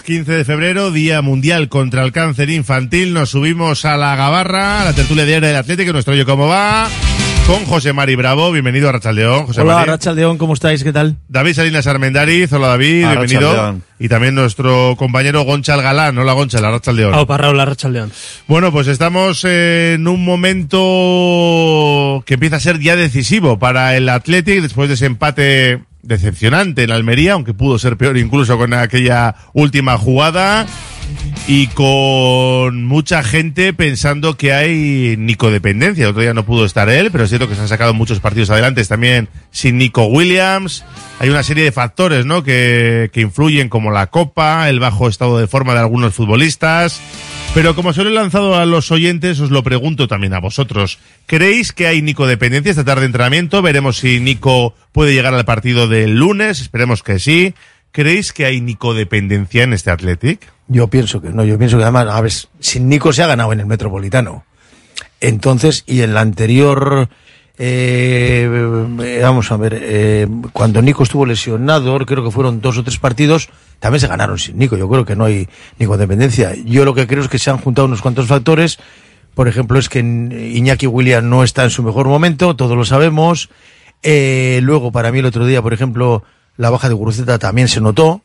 Jueves 15 de febrero, Día Mundial contra el Cáncer Infantil. Nos subimos a la Gabarra, a la tertulia diaria del Atlético, nuestro Oye Cómo Va, con José Mari Bravo. Bienvenido a Rachaldeón. José Hola, Mari. Rachaldeón, ¿cómo estáis? ¿Qué tal? David Salinas Armendariz. Hola, David. A bienvenido. Rachaldeón. Y también nuestro compañero Gonchal Galán. Hola, Gonchal, a Rachaldeón. Opa, Raúl, Rachaldeón. Bueno, pues estamos en un momento que empieza a ser ya decisivo para el Athletic después de ese empate decepcionante en Almería, aunque pudo ser peor incluso con aquella última jugada y con mucha gente pensando que hay Nico-dependencia. Otro día no pudo estar él, pero es cierto que se han sacado muchos partidos adelante también sin Nico Williams. Hay una serie de factores, ¿no? Que, que influyen como la copa, el bajo estado de forma de algunos futbolistas. Pero como se lo he lanzado a los oyentes, os lo pregunto también a vosotros. ¿Creéis que hay Nico dependencia esta tarde de entrenamiento? Veremos si Nico puede llegar al partido del lunes. Esperemos que sí. ¿Creéis que hay Nico dependencia en este Athletic? Yo pienso que no, yo pienso que además, a ver, sin Nico se ha ganado en el Metropolitano. Entonces, y en la anterior, eh, eh, vamos a ver, eh, cuando Nico estuvo lesionado, creo que fueron dos o tres partidos, también se ganaron sin Nico. Yo creo que no hay Nico dependencia. Yo lo que creo es que se han juntado unos cuantos factores. Por ejemplo, es que Iñaki William no está en su mejor momento, todos lo sabemos. Eh, luego, para mí el otro día, por ejemplo, la baja de Guruceta también se notó.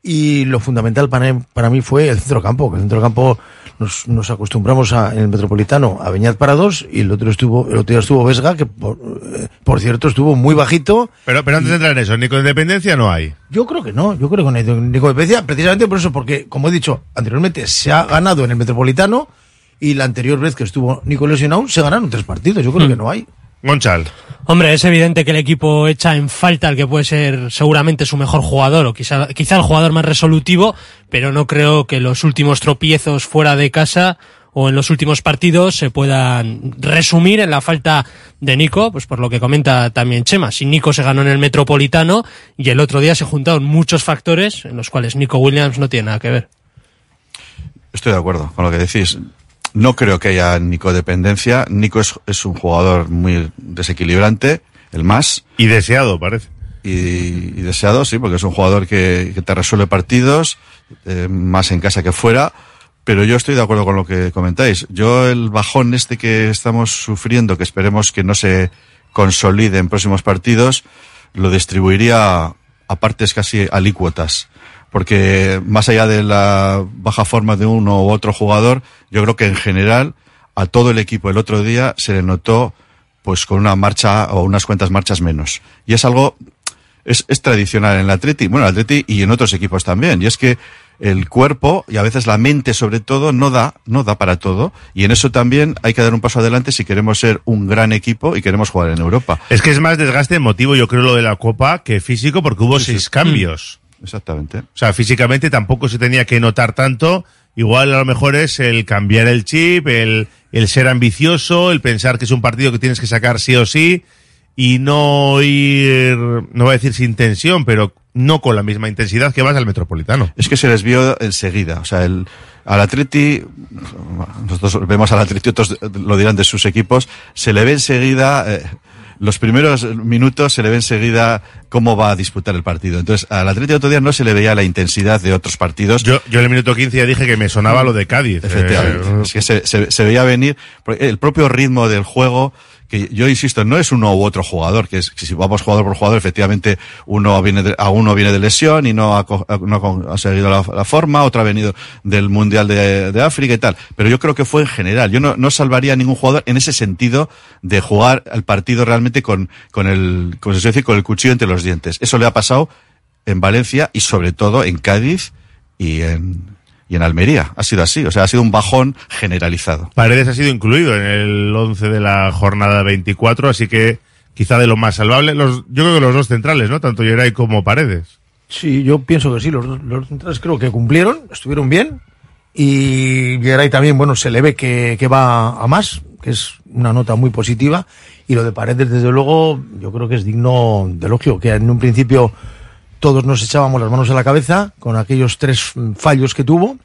Y lo fundamental para, para mí fue el centro campo, que el centro campo nos, nos acostumbramos a, en el Metropolitano a Beñat para dos y el otro estuvo, el otro día estuvo Vesga, que por, eh, por cierto estuvo muy bajito. Pero, pero antes de entrar en eso, Nico dependencia no hay. Yo creo que no, yo creo que no hay Nico dependencia, precisamente por eso, porque como he dicho anteriormente, se ha ganado en el Metropolitano y la anterior vez que estuvo Nico lesionado se ganaron tres partidos, yo creo Mm. que no hay. Gonchal. Hombre, es evidente que el equipo echa en falta al que puede ser seguramente su mejor jugador o quizá, quizá el jugador más resolutivo, pero no creo que los últimos tropiezos fuera de casa o en los últimos partidos se puedan resumir en la falta de Nico, pues por lo que comenta también Chema. Si Nico se ganó en el Metropolitano y el otro día se juntaron muchos factores en los cuales Nico Williams no tiene nada que ver. Estoy de acuerdo con lo que decís. No creo que haya Nico dependencia. Nico es, es un jugador muy desequilibrante, el más. Y deseado, parece. Y, y deseado, sí, porque es un jugador que, que te resuelve partidos, eh, más en casa que fuera. Pero yo estoy de acuerdo con lo que comentáis. Yo el bajón este que estamos sufriendo, que esperemos que no se consolide en próximos partidos, lo distribuiría a partes casi alícuotas. Porque más allá de la baja forma de uno u otro jugador, yo creo que en general a todo el equipo el otro día se le notó pues con una marcha o unas cuantas marchas menos. Y es algo es, es tradicional en el Atleti, bueno, en el Atleti y en otros equipos también. Y es que el cuerpo y a veces la mente sobre todo no da, no da para todo. Y en eso también hay que dar un paso adelante si queremos ser un gran equipo y queremos jugar en Europa. Es que es más desgaste emotivo, yo creo, lo de la Copa que físico, porque hubo seis cambios. Exactamente. O sea, físicamente tampoco se tenía que notar tanto. Igual a lo mejor es el cambiar el chip, el, el ser ambicioso, el pensar que es un partido que tienes que sacar sí o sí y no ir, no voy a decir sin tensión, pero no con la misma intensidad que vas al Metropolitano. Es que se les vio enseguida. O sea, el, al Atleti, nosotros vemos al Atleti, otros lo dirán de sus equipos, se le ve enseguida, eh, los primeros minutos se le ve enseguida cómo va a disputar el partido. Entonces, al Atleti otro día no se le veía la intensidad de otros partidos. Yo, yo en el minuto 15 ya dije que me sonaba lo de Cádiz. Efectivamente. Eh, Es que se, se, se veía venir el propio ritmo del juego que yo insisto, no es uno u otro jugador, que es que si vamos jugador por jugador, efectivamente uno viene de, a uno viene de lesión y no ha, co- no ha con- seguido la, forma, otro ha venido del Mundial de, África y tal. Pero yo creo que fue en general. Yo no, no salvaría a ningún jugador en ese sentido de jugar al partido realmente con, con el, como se decir, con el cuchillo entre los dientes. Eso le ha pasado en Valencia y sobre todo en Cádiz y en, y en Almería. Ha sido así. O sea, ha sido un bajón generalizado. Paredes ha sido incluido en el 11 de la jornada 24, así que quizá de lo más salvable. Los, yo creo que los dos centrales, ¿no? Tanto Geray como Paredes. Sí, yo pienso que sí, los, dos- los centrales creo que cumplieron, estuvieron bien. Y Geray también, bueno, se le ve que, que va a más, que es una nota muy positiva. Y lo de Paredes, desde luego, yo creo que es digno de elogio, que en un principio todos nos echábamos las manos a la cabeza con aquellos tres mm, fallos que tuvo.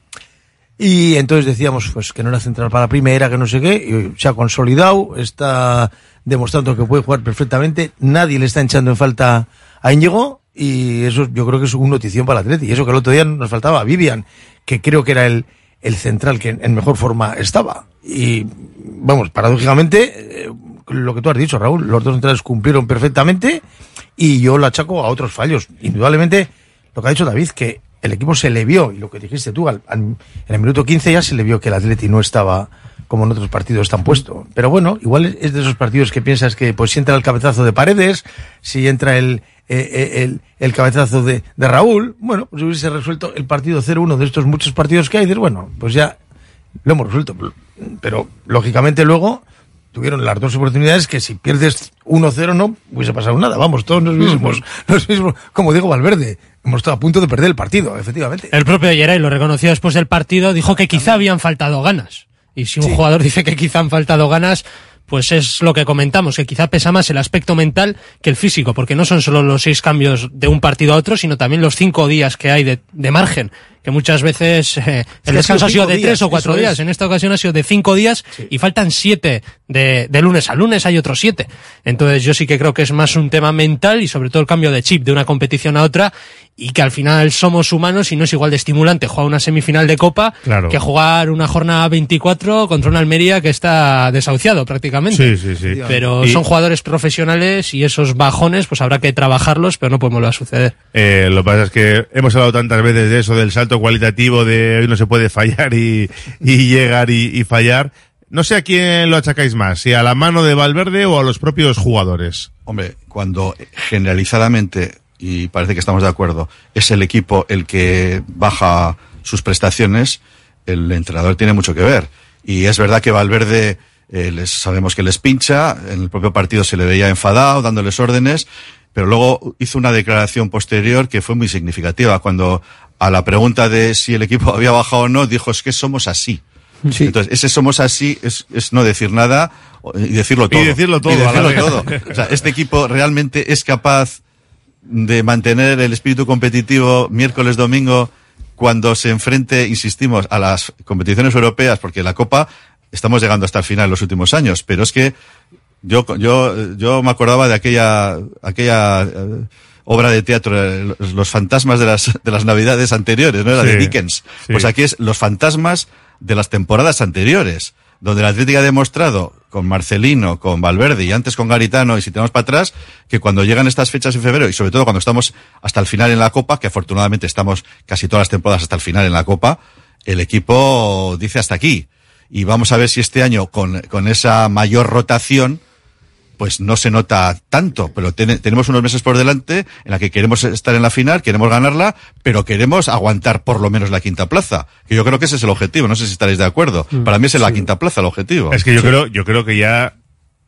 Y entonces decíamos, pues que no era central para primera, que no sé qué, y se ha consolidado, está demostrando que puede jugar perfectamente, nadie le está echando en falta a Íñigo, y eso yo creo que es un notición para el Atleti. Y eso que el otro día nos faltaba a Vivian, que creo que era el, el central que en mejor forma estaba. Y vamos, paradójicamente, eh, lo que tú has dicho, Raúl, los dos centrales cumplieron perfectamente y yo lo achaco a otros fallos. Indudablemente, lo que ha dicho David, que el equipo se le vio, y lo que dijiste tú, al- al- en el minuto 15 ya se le vio que el Atleti no estaba como en otros partidos tan puesto. Pero bueno, igual es- de esos partidos que piensas que pues si entra el cabezazo de Paredes, si entra el, eh, eh, el, el cabezazo de, de Raúl, bueno, pues hubiese resuelto el partido 0-1 de estos muchos partidos que hay, y dices, bueno, pues ya lo hemos resuelto. Pero lógicamente luego tuvieron las dos oportunidades que si pierdes 1-0 no hubiese pasado nada. Vamos, todos nos mismos, nos mismos, como digo Valverde, hemos estado a punto de perder el partido, efectivamente. El propio Geray lo reconoció después del partido, dijo que quizá habían faltado ganas. Y si un Sí. jugador dice que quizá han faltado ganas, pues es lo que comentamos, que quizá pesa más el aspecto mental que el físico, porque no son solo los seis cambios de un partido a otro, sino también los cinco días que hay de, de margen, que muchas veces eh, el descanso ha sido de días, tres o cuatro días. es. En esta ocasión ha sido de cinco días y faltan siete de, de lunes a lunes, hay otros siete. Entonces yo sí que creo que es más un tema mental y sobre todo el cambio de chip de una competición a otra y que al final somos humanos y no es igual de estimulante jugar una semifinal de Copa Claro. que jugar una jornada 24 contra una Almería que está desahuciado prácticamente. Sí, sí, sí. Pero Y- son jugadores profesionales y esos bajones pues habrá que trabajarlos, pero no pueden volver a suceder. Eh, lo que pasa es que hemos hablado tantas veces de eso, del salto cualitativo, de hoy no se puede fallar y, llegar y, y fallar. No sé a quién lo achacáis más, si a la mano de Valverde o a los propios jugadores. Hombre, cuando generalizadamente, y parece que estamos de acuerdo, es el equipo el que baja sus prestaciones, el entrenador tiene mucho que ver. Y es verdad que Valverde, eh, les, sabemos que les pincha, en el propio partido se le veía enfadado, dándoles órdenes, pero luego hizo una declaración posterior que fue muy significativa, cuando a la pregunta de si el equipo había bajado o no, dijo, es que somos así. Entonces, ese somos así es, es no decir nada y decirlo Y todo. decirlo todo, Y a la decirlo todo. O sea, este equipo realmente es capaz de mantener el espíritu competitivo miércoles, domingo, cuando se enfrente, insistimos, a las competiciones europeas, porque la Copa estamos llegando hasta el final en los últimos años, pero es que yo, yo, yo me acordaba de aquella, aquella eh, obra de teatro, eh, los, fantasmas de las, de las navidades anteriores, ¿no? Era de Dickens. sí. Pues aquí es los fantasmas de las temporadas anteriores, donde la Atlética ha demostrado con Marcelino, con Valverde y antes con Garitano y si tenemos para atrás, que cuando llegan estas fechas en febrero y sobre todo cuando estamos hasta el final en la Copa, que afortunadamente estamos casi todas las temporadas hasta el final en la Copa, el equipo dice hasta aquí. Y vamos a ver si este año con, con esa mayor rotación, pues no se nota tanto, pero ten- tenemos unos meses por delante en la que queremos estar en la final, queremos ganarla, pero queremos aguantar por lo menos la quinta plaza, que yo creo que ese es el objetivo, no sé si estaréis de acuerdo. Mm. Para mí es la quinta plaza el objetivo. Es que yo creo, yo creo que ya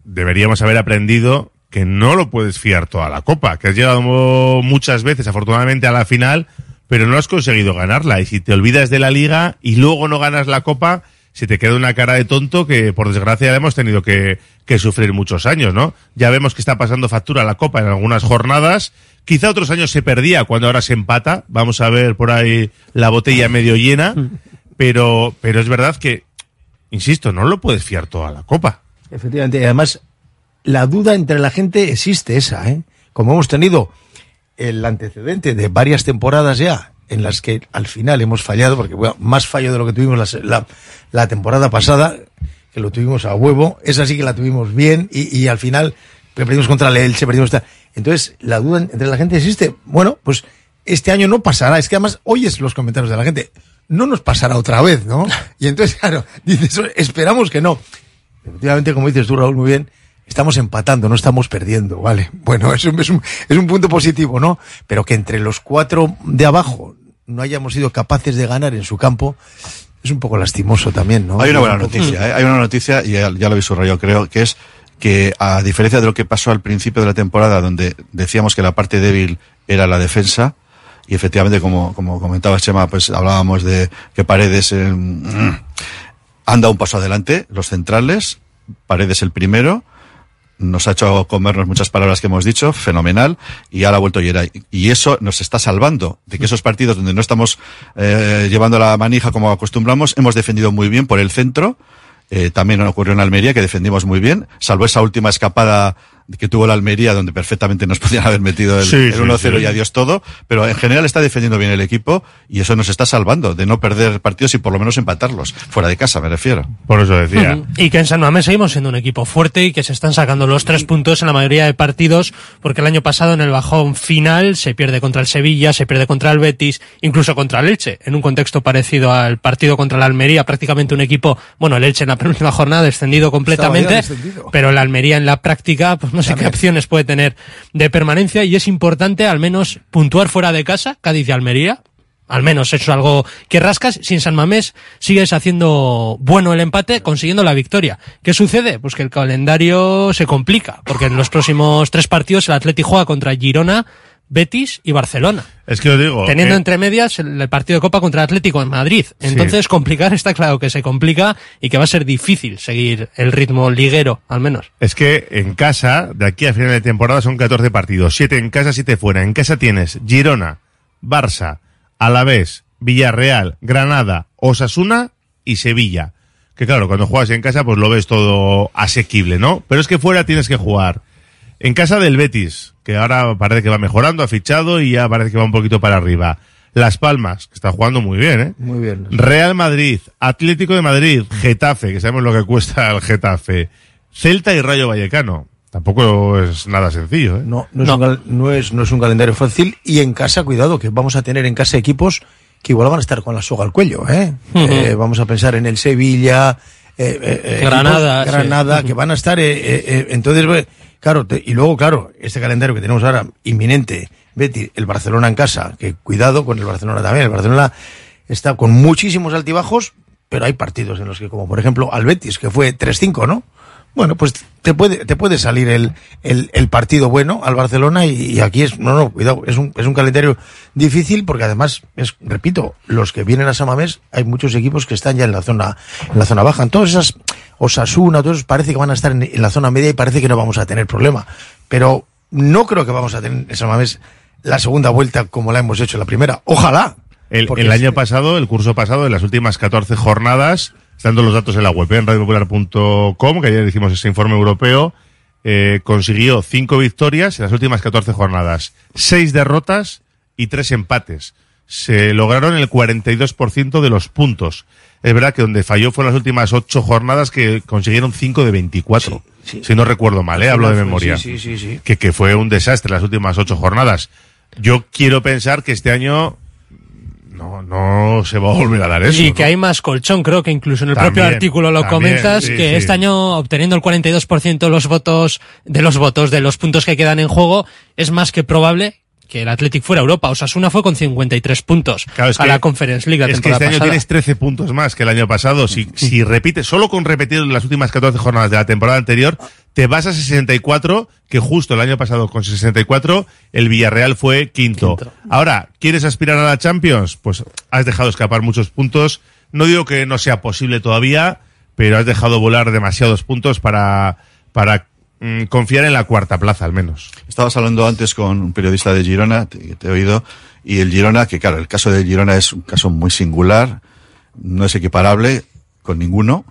deberíamos haber aprendido que no lo puedes fiar toda la copa, que has llegado muchas veces, afortunadamente, a la final, pero no has conseguido ganarla. Y si te olvidas de la liga y luego no ganas la copa, se te queda una cara de tonto que, por desgracia, hemos tenido que, que sufrir muchos años, ¿no? Ya vemos que está pasando factura la copa en algunas jornadas. Quizá otros años se perdía cuando ahora se empata. Vamos a ver por ahí la botella medio llena. Pero, pero es verdad que, insisto, no lo puedes fiar toda la copa. Efectivamente, y además la duda entre la gente existe esa, ¿eh? Como hemos tenido el antecedente de varias temporadas ya en las que al final hemos fallado, porque bueno, más fallo de lo que tuvimos la, se- la- la temporada pasada, que lo tuvimos a huevo, esa sí que la tuvimos bien y, y al final perdimos contra el Elche, perdimos... esta- Entonces, la duda entre la gente existe. Bueno, pues este año no pasará. Es que además oyes los comentarios de la gente. No nos pasará otra vez, ¿no? Y entonces, claro, dices, esperamos que no. Efectivamente, como dices tú, Raúl, muy bien, estamos empatando, no estamos perdiendo, ¿vale? Bueno, es un, es un, es un punto positivo, ¿no? Pero que entre los cuatro de abajo no hayamos sido capaces de ganar en su campo, es un poco lastimoso también, ¿no? Hay una buena noticia, ¿eh? hay una noticia, y ya, ya lo habéis subrayado, creo, que es que a diferencia de lo que pasó al principio de la temporada, donde decíamos que la parte débil era la defensa, y efectivamente, como, como comentaba Chema, pues hablábamos de que Paredes eh, mm, anda un paso adelante, los centrales, Paredes el primero, nos ha hecho comernos muchas palabras que hemos dicho, fenomenal, y ahora ha vuelto Yeray. Y eso nos está salvando de que esos partidos donde no estamos eh, llevando la manija como acostumbramos, hemos defendido muy bien por el centro. Eh, también ocurrió en Almería, que defendimos muy bien, salvo esa última escapada que tuvo la Almería, donde perfectamente nos podían haber metido el, Sí, el sí, 1-0 sí. y adiós todo, pero en general está defendiendo bien el equipo y eso nos está salvando de no perder partidos y por lo menos empatarlos, fuera de casa me refiero. Por eso decía. Y que en San Mamés seguimos siendo un equipo fuerte y que se están sacando los tres puntos en la mayoría de partidos, porque el año pasado en el bajón final se pierde contra el Sevilla, se pierde contra el Betis, incluso contra el Elche, en un contexto parecido al partido contra la Almería, prácticamente un equipo, bueno, el Elche en la penúltima jornada descendido completamente, descendido. pero la Almería en la práctica, pues no sé qué opciones puede tener de permanencia y es importante al menos puntuar fuera de casa, Cádiz y Almería, al menos eso es algo que rascas. Si en San Mamés sigues haciendo bueno el empate, consiguiendo la victoria. ¿Qué sucede? Pues que el calendario se complica, porque en los próximos tres partidos el Atleti juega contra Girona, Betis y Barcelona. Es que os digo. Teniendo entre medias el, el partido de Copa contra Atlético en Madrid. Entonces, complicar está claro que se complica y que va a ser difícil seguir el ritmo liguero, al menos. Es que en casa, de aquí a final de temporada, son 14 partidos. 7 en casa, 7 fuera. En casa tienes Girona, Barça, Alavés, Villarreal, Granada, Osasuna y Sevilla. Que claro, cuando juegas en casa, pues lo ves todo asequible, ¿no? Pero es que fuera tienes que jugar. En casa del Betis, que ahora parece que va mejorando, ha fichado y ya parece que va un poquito para arriba. Las Palmas, que está jugando muy bien, ¿eh? Muy bien. Real Madrid, Atlético de Madrid, Getafe, que sabemos lo que cuesta el Getafe, Celta y Rayo Vallecano. Tampoco es nada sencillo, ¿eh? No, no, Es un cal- no es, no es un calendario fácil y en casa, cuidado, que vamos a tener en casa equipos que igual van a estar con la soga al cuello, ¿eh? Eh, vamos a pensar en el Sevilla, eh, eh, eh, Granada, equipos-. Granada, que van a estar, eh, entonces, bueno, claro, te- y luego, claro, este calendario que tenemos ahora inminente, Betty, el Barcelona en casa, que cuidado con el Barcelona también, el Barcelona está con muchísimos altibajos, pero hay partidos en los que, como por ejemplo al Betis, que fue 3-5, ¿no? Bueno, pues te puede, te puede salir el, el, el partido bueno al Barcelona y, y aquí es, no, no, cuidado, es un, es un calendario difícil porque además, es, repito, los que vienen a Samamés, hay muchos equipos que están ya en la zona, en la zona baja. En todas esas, Osasuna, todos parece que van a estar en, en la zona media y parece que no vamos a tener problema. Pero no creo que vamos a tener en Samamés la segunda vuelta como la hemos hecho en la primera. Ojalá. El, el año pasado, el curso pasado, en las últimas 14 jornadas, estando los datos en la web, en radiopopular.com, que ayer hicimos ese informe europeo, eh, consiguió cinco victorias en las últimas 14 jornadas, seis derrotas y tres empates. Se lograron el 42% de los puntos. Es verdad que donde falló fue en las últimas ocho jornadas que consiguieron cinco de 24. Si no recuerdo mal, ¿eh? hablo de memoria. Sí, sí, sí, sí. Que, que fue un desastre las últimas ocho jornadas. Yo quiero pensar que este año no, no se va a volver a dar eso. y ¿no? que hay más colchón, creo que incluso en el También, propio artículo lo también, comentas, sí, que sí. este año obteniendo el 42% de los votos, de los votos, de los puntos que quedan en juego, es más que probable que el Athletic fuera a Europa. Osasuna fue con 53 puntos Claro, es a que- la Conference League la Es que este año tienes 13 puntos más que el año pasado. Si, si repites, solo con repetir las últimas 14 jornadas de la temporada anterior, te vas a 64, que justo el año pasado con 64 el Villarreal fue quinto. Ahora, ¿quieres aspirar a la Champions? Pues has dejado escapar muchos puntos. No digo que no sea posible todavía, pero has dejado volar demasiados puntos para, para mm, confiar en la cuarta plaza al menos. Estabas hablando antes con un periodista de Girona, te, te he oído, y el Girona, que claro, el caso de Girona es un caso muy singular, no es equiparable con ninguno.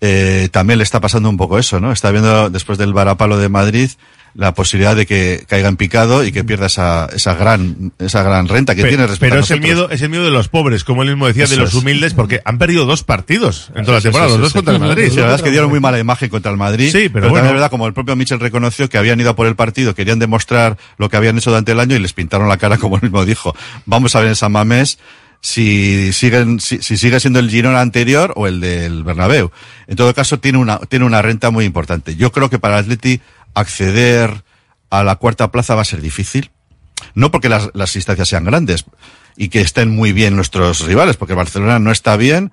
Eh, también le está pasando un poco eso, ¿no? Está viendo después del varapalo de Madrid la posibilidad de que caiga en picado y que pierda esa, esa gran, esa gran renta que tiene respecto pero a es el miedo, es el miedo de los pobres, como él mismo decía, de los es. humildes, porque han perdido dos partidos en toda la temporada, los dos contra el Madrid. Sí, la verdad es que dieron muy mala imagen contra el Madrid. Sí, pero bueno. es verdad, como el propio Michel reconoció que habían ido a por el partido, querían demostrar lo que habían hecho durante el año y les pintaron la cara, como él mismo dijo. Vamos a ver en San Mamés si siguen, si, si sigue siendo el Girona anterior o el del Bernabéu. En todo caso, tiene una, tiene una renta muy importante. Yo creo que para el Atleti acceder a la cuarta plaza va a ser difícil. No porque las, las instancias sean grandes y que estén muy bien nuestros rivales, porque Barcelona no está bien.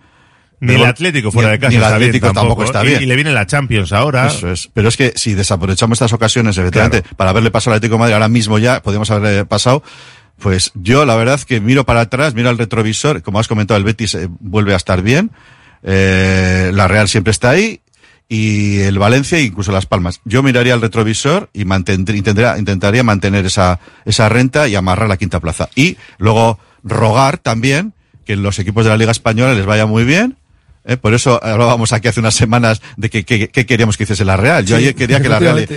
Ni pero- el Atlético fuera de casa ni el está bien Atlético tampoco, está Y- bien. Y, le viene la Champions ahora. Eso es. Pero es que si desaprovechamos estas ocasiones, efectivamente, para haberle pasado al Atlético de Madrid, ahora mismo ya podemos haberle pasado. Pues yo, la verdad, que miro para atrás, miro al retrovisor. Como has comentado, el Betis eh, vuelve a estar bien. Eh, la Real siempre está ahí. Y el Valencia, incluso Las Palmas. Yo miraría al retrovisor y mantendría, intentaría, intentaría mantener esa, esa renta y amarrar la quinta plaza. Y luego rogar también que los equipos de la Liga Española les vaya muy bien. ¿Eh? Por eso hablábamos aquí hace unas semanas de que, que- que queríamos que hiciese la Real. Yo Sí, ayer quería que la Real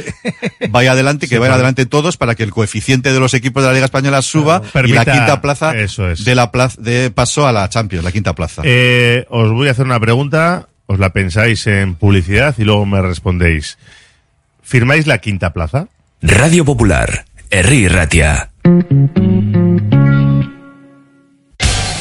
vaya adelante, que Sí, vayan claro. adelante todos para que el coeficiente de los equipos de la Liga Española suba y Permita- la quinta plaza eso es. de la plaza de paso a la Champions, la quinta plaza. Eh, os voy a hacer una pregunta, os la pensáis en publicidad y luego me respondéis. ¿Firmáis la quinta plaza? Radio Popular, Herri Ratia.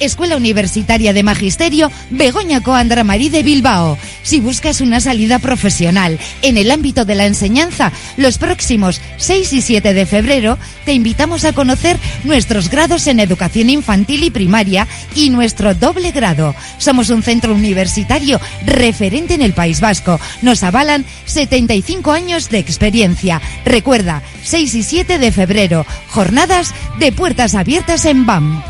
Escuela Universitaria de Magisterio Begoña Coandra Marí de Bilbao. Si buscas una salida profesional en el ámbito de la enseñanza, los próximos 6 y 7 de febrero te invitamos a conocer nuestros grados en educación infantil y primaria y nuestro doble grado. Somos un centro universitario referente en el País Vasco. Nos avalan 75 años de experiencia. Recuerda, 6 y 7 de febrero, jornadas de puertas abiertas en BAM.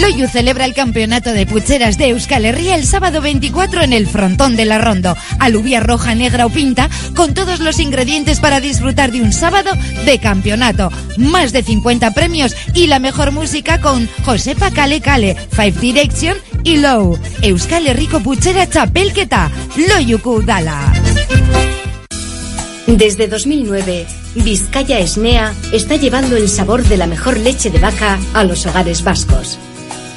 Loyu celebra el campeonato de pucheras de Euskal Herria el sábado 24 en el frontón de la Rondo. Alubia roja, negra o pinta, con todos los ingredientes para disfrutar de un sábado de campeonato. Más de 50 premios y la mejor música con Josepa Kale Kale, Five Direction y Low. Euskal Herriko puchera txapelketa, Loyu Kudala. Desde 2009, Vizcaya Esnea está llevando el sabor de la mejor leche de vaca a los hogares vascos.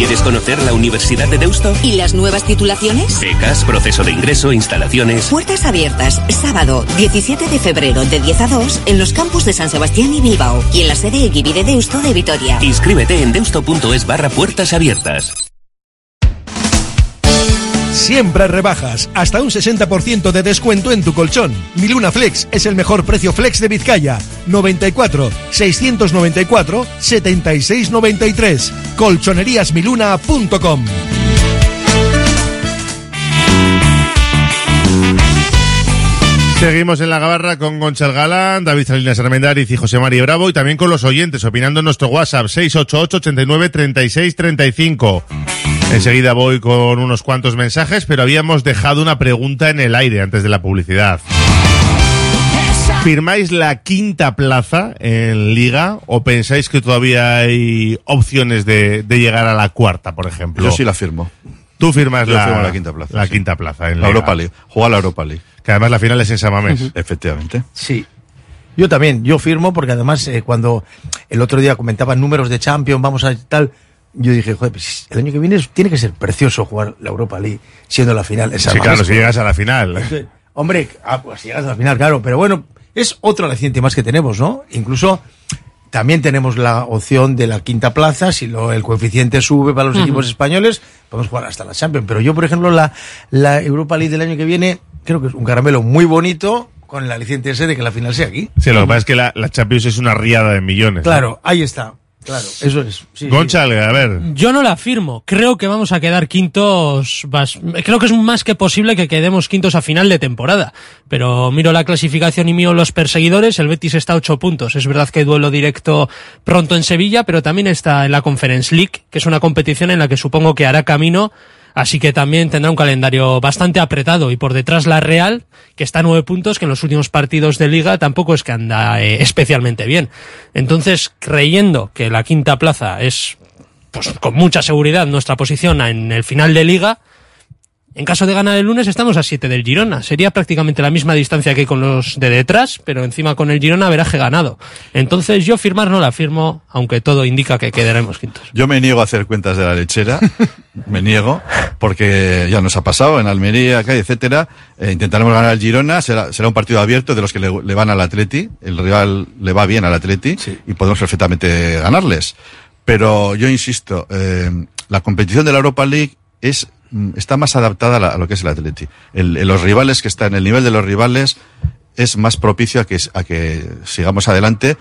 ¿Quieres conocer la Universidad de Deusto? ¿Y las nuevas titulaciones? Becas, proceso de ingreso, instalaciones. Puertas abiertas, sábado 17 de febrero de 10 a 2 en los campus de San Sebastián y Bilbao y en la sede Eguibi de Deusto de Vitoria. Inscríbete en deusto.es barra puertas abiertas. Siempre rebajas, hasta un 60% de descuento en tu colchón. Miluna Flex es el mejor precio flex de Vizcaya. 94 694 7693. Colchoneríasmiluna.com. Seguimos en la gabarra con Gonchal Galán, David Salinas Armendariz y José María Bravo y también con los oyentes opinando en nuestro WhatsApp 688 89 36 35. Enseguida voy con unos cuantos mensajes, pero habíamos dejado una pregunta en el aire antes de la publicidad. ¿Firmáis la quinta plaza en Liga o pensáis que todavía hay opciones de, de llegar a la cuarta, por ejemplo? Yo sí la firmo. Tú firmas Yo la, firmo la quinta plaza, la sí. quinta plaza en La Liga. Europa League. Juega la Europa League. Que además la final es en Samamés. Efectivamente. Sí. Yo también, yo firmo porque además eh, cuando el otro día comentaban números de Champions, vamos a tal, yo dije, joder, pues el año que viene es- tiene que ser precioso jugar la Europa League siendo la final. Es Sí, claro, si llegas a la final. Hombre, ah, pues si llegas a la final, claro, pero bueno, es otro aliciente más que tenemos, ¿no? Incluso también tenemos la opción de la quinta plaza, si lo, el coeficiente sube para los equipos españoles, podemos jugar hasta la Champions. Pero yo, por ejemplo, la, la Europa League del año que viene, creo que es un caramelo muy bonito, con el aliciente ese de que la final sea aquí. Sí, lo que pasa es que la, la Champions es una riada de millones. ¿no? Claro, ahí está. Claro, eso es. sí, sí. Gonchal, a ver. Yo no la firmo. Creo que vamos a quedar quintos. Creo que es más que posible que quedemos quintos a final de temporada. Pero miro la clasificación y miro los perseguidores. El Betis está a ocho puntos. Es verdad que hay duelo directo pronto en Sevilla, pero también está en la Conference League, que es una competición en la que supongo que hará camino. Así que también tendrá un calendario bastante apretado. Y por detrás la Real, que está a nueve puntos, que en los últimos partidos de liga tampoco es que anda eh, especialmente bien. Entonces, creyendo que la quinta plaza es pues con mucha seguridad nuestra posición en el final de liga. En caso de ganar el lunes estamos a 7 del Girona. Sería prácticamente la misma distancia que con los de detrás, pero encima con el Girona veraje ganado. Entonces yo firmar no la firmo, aunque todo indica que quedaremos quintos. Yo me niego a hacer cuentas de la lechera, me niego, porque ya nos ha pasado en Almería, acá, etcétera. Eh, intentaremos ganar al Girona, será, será un partido abierto de los que le, le van al Atleti, el rival le va bien al Atleti y podemos perfectamente ganarles. Pero yo insisto, eh, la competición de la Europa League es está más adaptada a, la- a lo que es el Atleti. El, el- los rivales que están, el nivel de los rivales es más propicio a que, a que sigamos adelante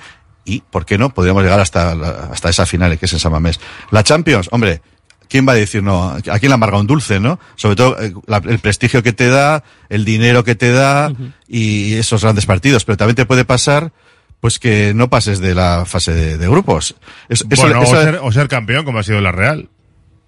y, ¿por qué no? Podríamos llegar hasta, hasta esa final que es en San Mamés. La Champions, hombre, ¿quién va a decir no? ¿A quién le amarga un dulce, no? Sobre todo eh, la- el prestigio que te da, el dinero que te da y esos grandes partidos. Pero también te puede pasar, pues que no pases de la fase de, de grupos. Es- eso- Bueno, eso- o, ser, o ser campeón, como ha sido la Real.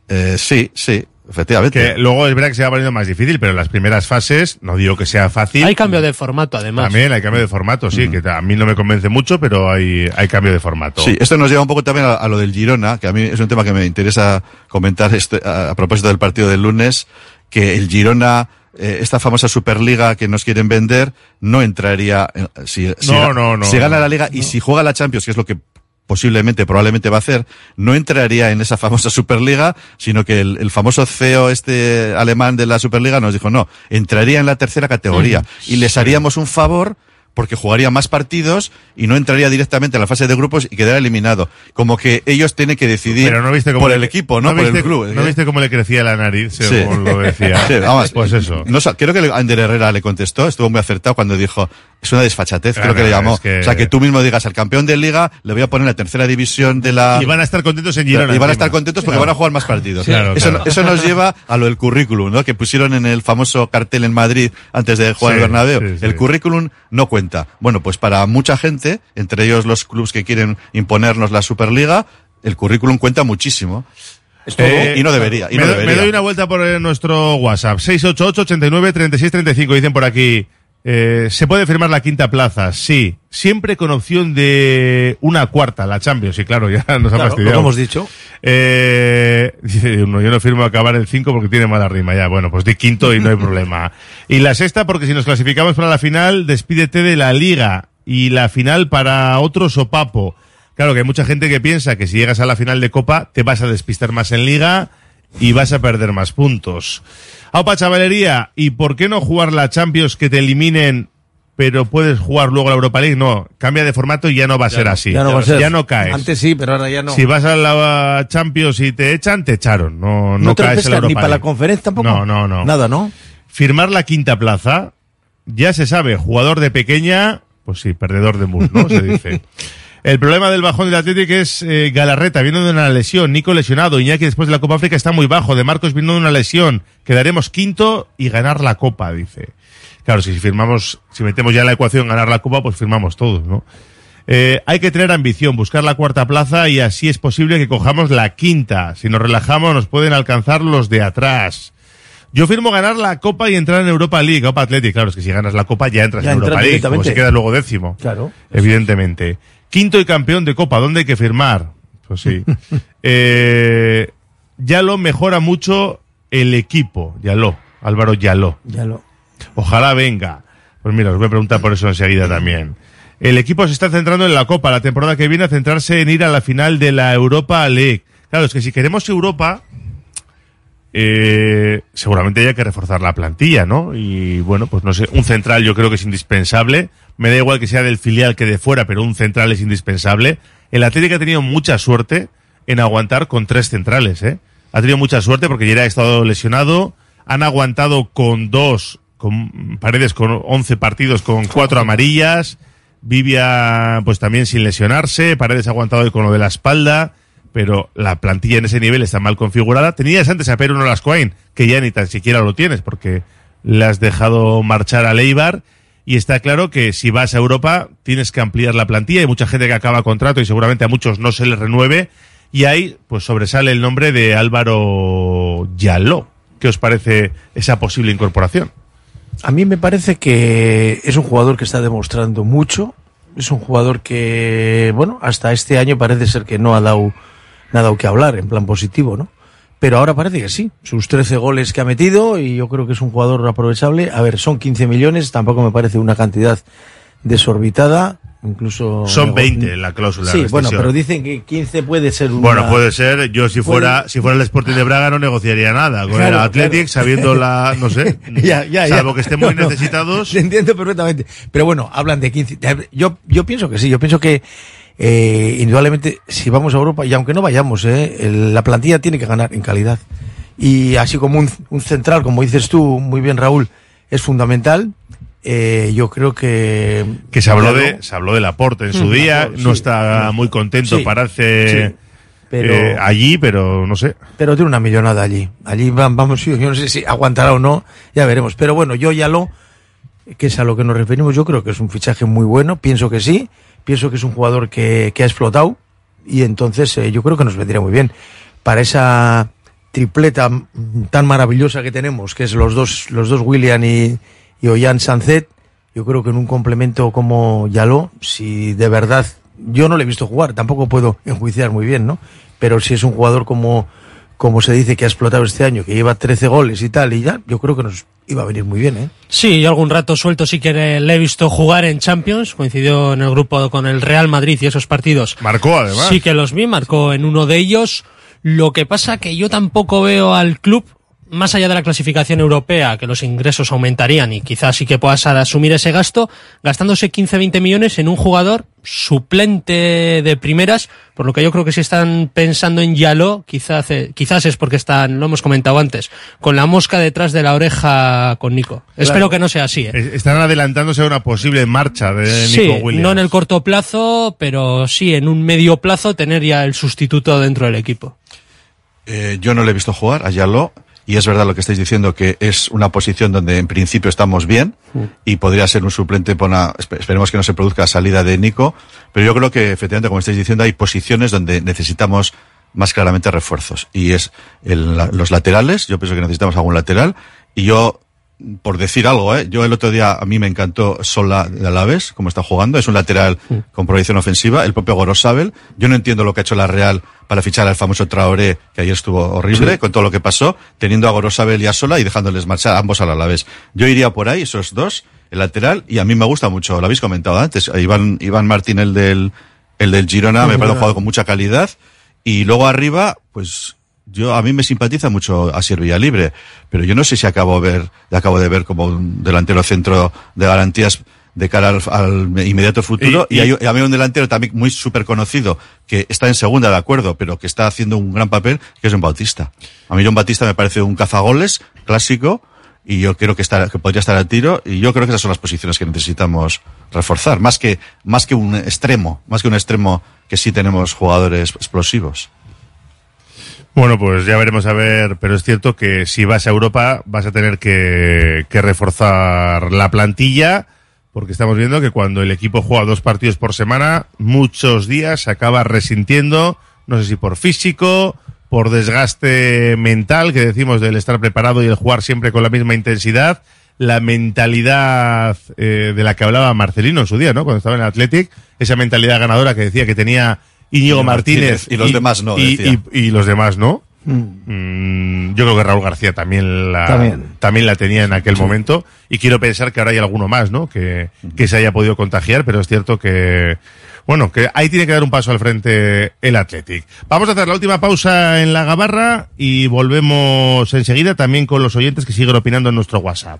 eh, sí, sí, efectivamente. Que luego es verdad que se va poniendo más difícil, pero en las primeras fases, no digo que sea fácil. Hay cambio de formato además. También hay cambio de formato, sí, que a mí no me convence mucho, pero hay, hay cambio de formato. Sí, esto nos lleva un poco también a, a lo del Girona, que a mí es un tema que me interesa comentar este- a, a propósito del partido del lunes, que el Girona, eh, esta famosa Superliga que nos quieren vender, no entraría, en- si, si, No, no, no, si gana la Liga y si juega la Champions, que es lo que posiblemente, probablemente va a hacer, no entraría en esa famosa Superliga, sino que el, el famoso CEO este alemán de la Superliga nos dijo, no, entraría en la tercera categoría. Y les haríamos un favor porque jugaría más partidos y no entraría directamente a la fase de grupos y quedaría eliminado. Como que ellos tienen que decidir Pero no viste cómo por le- el equipo, no, por viste, el club. ¿No ¿eh? viste cómo le crecía la nariz, Sí. según lo decía? Sí, vamos, pues eso. No, creo que Ander Herrera le contestó, estuvo muy acertado cuando dijo, es una desfachatez, Claro, creo que le llamó. es que- O sea, que tú mismo digas, al campeón de liga le voy a poner la tercera división de la... Y van a estar contentos en Girona. Y van a estar contentos porque Claro. van a jugar más partidos. Claro, eso, eso nos lleva a lo del currículum, ¿no? Que pusieron en el famoso cartel en Madrid antes de jugar Sí, el Bernabéu. sí, sí. El currículum no cuenta. Cuenta. Bueno, pues para mucha gente, entre ellos los clubes que quieren imponernos la Superliga, el currículum cuenta muchísimo. Eh, y no debería. Y me, no doy- me debería. doy una vuelta por eh, nuestro WhatsApp. 688-89-3635. Dicen por aquí. eh, ¿Se puede firmar la quinta plaza? Sí. Siempre con opción de una cuarta, la Champions. Y claro, ya nos ha Claro, fastidiado. lo hemos dicho. Eh, yo no firmo acabar el 5 porque tiene mala rima. Ya, bueno, pues di quinto y no hay problema. Y la sexta, porque si nos clasificamos para la final, despídete de la liga. Y la final para otro sopapo. Claro que hay mucha gente que piensa que si llegas a la final de Copa te vas a despistar más en Liga y vas a perder más puntos. Aupa Chavalería, ¿y por qué no jugar la Champions que te eliminen pero puedes jugar luego la Europa League? No, cambia de formato y ya no va a ser así. Ya no va a ser. Ya no caes. Antes sí, pero ahora ya no. Si vas a la Champions y te echan, te echaron. No, no, no te caes en la refrescan ni Europa para la conferencia tampoco. No, no, no. Nada, ¿no? Firmar la quinta plaza, ya se sabe, jugador de pequeña, pues sí, perdedor de mus, ¿no? Se dice. El problema del bajón del Atlético es eh, Galarreta, viendo de una lesión, Nico lesionado, Iñaki después de la Copa África está muy bajo, de Marcos viendo de una lesión, quedaremos quinto y ganar la Copa, dice. Claro, si firmamos, si metemos ya en la ecuación ganar la Copa, pues firmamos todos, ¿no? Eh, hay que tener ambición, buscar la cuarta plaza y así es posible que cojamos la quinta. Si nos relajamos nos pueden alcanzar los de atrás. Yo firmo ganar la Copa y entrar en Europa League, Copa Athletic. Claro, es que si ganas la Copa ya entras Ya en Europa League, como si quedas luego décimo. Claro. Evidentemente. Quinto y campeón de Copa, ¿dónde hay que firmar? Pues sí. eh, Yalo mejora mucho el equipo, Yalo, Álvaro. Ya lo. Ojalá venga. Pues mira, os voy a preguntar por eso enseguida también. El equipo se está centrando en la Copa. La temporada que viene a centrarse en ir a la final de la Europa League. Claro, es que si queremos Europa, eh, seguramente hay que reforzar la plantilla, ¿no? Y bueno, pues no sé, un central yo creo que es indispensable. Me da igual que sea del filial que de fuera, pero un central es indispensable. El Atlético ha tenido mucha suerte en aguantar con tres centrales, ¿eh? Ha tenido mucha suerte porque ya ha estado lesionado. Han aguantado con dos, con paredes con 11 partidos con cuatro amarillas. Vivia, pues también sin lesionarse. Paredes aguantado hoy con lo de la espalda. Pero la plantilla en ese nivel está mal configurada. Tenías antes a Pedro Nolascoain, que ya ni tan siquiera lo tienes, porque le has dejado marchar a Leibar. Y está claro que si vas a Europa tienes que ampliar la plantilla. Hay mucha gente que acaba contrato y seguramente a muchos no se les renueve. Y ahí pues sobresale el nombre de Álvaro Yaló. ¿Qué os parece esa posible incorporación? A mí me parece que es un jugador que está demostrando mucho. Es un jugador que, bueno, hasta este año parece ser que no ha dado nada que hablar en plan positivo, ¿no? Pero ahora parece que sí. Sus 13 goles que ha metido y yo creo que es un jugador aprovechable. A ver, son 15 millones, tampoco me parece una cantidad desorbitada. Incluso. Son 20 la cláusula. Sí, bueno, pero dicen que 15 puede ser una... Bueno, puede ser. Yo si Puede- fuera si fuera el Sporting de Braga no negociaría nada con el Claro, Athletic, claro. sabiendo la, no sé, ya, ya, ya. salvo que estén muy No, no, necesitados. te entiendo perfectamente. Pero bueno, hablan de 15. Yo, yo pienso que sí, yo pienso que eh, indudablemente si vamos a Europa, y aunque no vayamos, eh, el- la plantilla tiene que ganar en calidad. Y así como un, un central, como dices tú muy bien Raúl, es fundamental, eh, yo creo que... Que se habló de, se habló del aporte en su Mm, día, claro, no sí. está muy contento, Sí, parece sí. Pero- eh, allí, pero no sé. Pero tiene una millonada allí. Allí van, vamos, yo no sé si aguantará o no, ya veremos. Pero bueno, yo ya lo, que es a lo que nos referimos, yo creo que es un fichaje muy bueno, pienso que sí, pienso que es un jugador que, que ha explotado y entonces eh, yo creo que nos vendría muy bien. Para esa tripleta tan maravillosa que tenemos, que es los dos, los dos William y, y Ollán Sancet, yo creo que en un complemento como Yaló, si de verdad, yo no le he visto jugar, tampoco puedo enjuiciar muy bien, ¿no? Pero si es un jugador como, como se dice que ha explotado este año, que lleva 13 goles y tal, y ya, yo creo que nos iba a venir muy bien, ¿eh? Sí, yo algún rato suelto sí que le le he visto jugar en Champions, coincidió en el grupo con el Real Madrid y esos partidos. Marcó además. Sí que los vi, marcó en uno de ellos. Lo que pasa que yo tampoco veo al club, más allá de la clasificación europea, que los ingresos aumentarían y quizás sí que puedas asumir ese gasto, gastándose 15-20 millones en un jugador suplente de primeras, por lo que yo creo que si están pensando en Yaló, quizás, eh, quizás es porque están, lo hemos comentado antes, con la mosca detrás de la oreja con Nico. Espero que no sea así. ¿eh? Eh, Están adelantándose a una posible marcha de Sí, Nico Williams. no en el corto plazo, pero sí en un medio plazo tener ya el sustituto dentro del equipo. Eh, yo no le he visto jugar a Yaló y es verdad lo que estáis diciendo, que es una posición donde en principio estamos bien y podría ser un suplente por una, espe- esperemos que no se produzca salida de Nico, pero yo creo que efectivamente, como estáis diciendo, hay posiciones donde necesitamos más claramente refuerzos y es el- los laterales, yo pienso que necesitamos algún lateral y yo por decir algo, ¿eh? yo el otro día a mí me encantó Sola de Alaves, como está jugando, es un lateral con proyección ofensiva, el propio Gorosabel, yo no entiendo lo que ha hecho la Real para fichar al famoso Traoré, que ayer estuvo horrible, Sí. con todo lo que pasó, teniendo a Gorosabel y a Sola y dejándoles marchar ambos al Alavés. Yo iría por ahí, esos dos, el lateral, y a mí me gusta mucho, lo habéis comentado antes, Iván, Iván Martín, el del, el del Girona, me parece un jugador con mucha calidad, y luego arriba, pues, yo, a mí me simpatiza mucho Asier Villalibre, pero yo no sé si acabo, de ver, acabo de ver como un delantero centro de garantías de cara al, al inmediato futuro. Y- Y, y- hay, a mí un delantero también muy súper conocido, que está en segunda, de acuerdo, pero que está haciendo un gran papel, que es John Bautista. A mí John Bautista me parece un cazagoles clásico, y yo creo que, está, que podría estar a tiro, y yo creo que esas son las posiciones que necesitamos reforzar, más que, más que un extremo, más que un extremo que sí tenemos jugadores explosivos. Bueno, pues ya veremos a ver, pero es cierto que si vas a Europa vas a tener que, que reforzar la plantilla, porque estamos viendo que cuando el equipo juega dos partidos por semana, muchos días se acaba resintiendo, no sé si por físico, por desgaste mental, que decimos del estar preparado y el jugar siempre con la misma intensidad, la mentalidad eh, de la que hablaba Marcelino en su día, ¿no? Cuando estaba en el Athletic, esa mentalidad ganadora que decía que tenía Íñigo Martínez, Martínez, y los demás no, y, decía. y- y los demás no. Mm, yo creo que Raúl García también la, También. la tenía en aquel momento y quiero pensar que ahora hay alguno más, ¿no? Que, que se haya podido contagiar, pero es cierto que, bueno, que ahí tiene que dar un paso al frente el Athletic. Vamos a hacer la última pausa en la gabarra y volvemos enseguida también con los oyentes que siguen opinando en nuestro WhatsApp.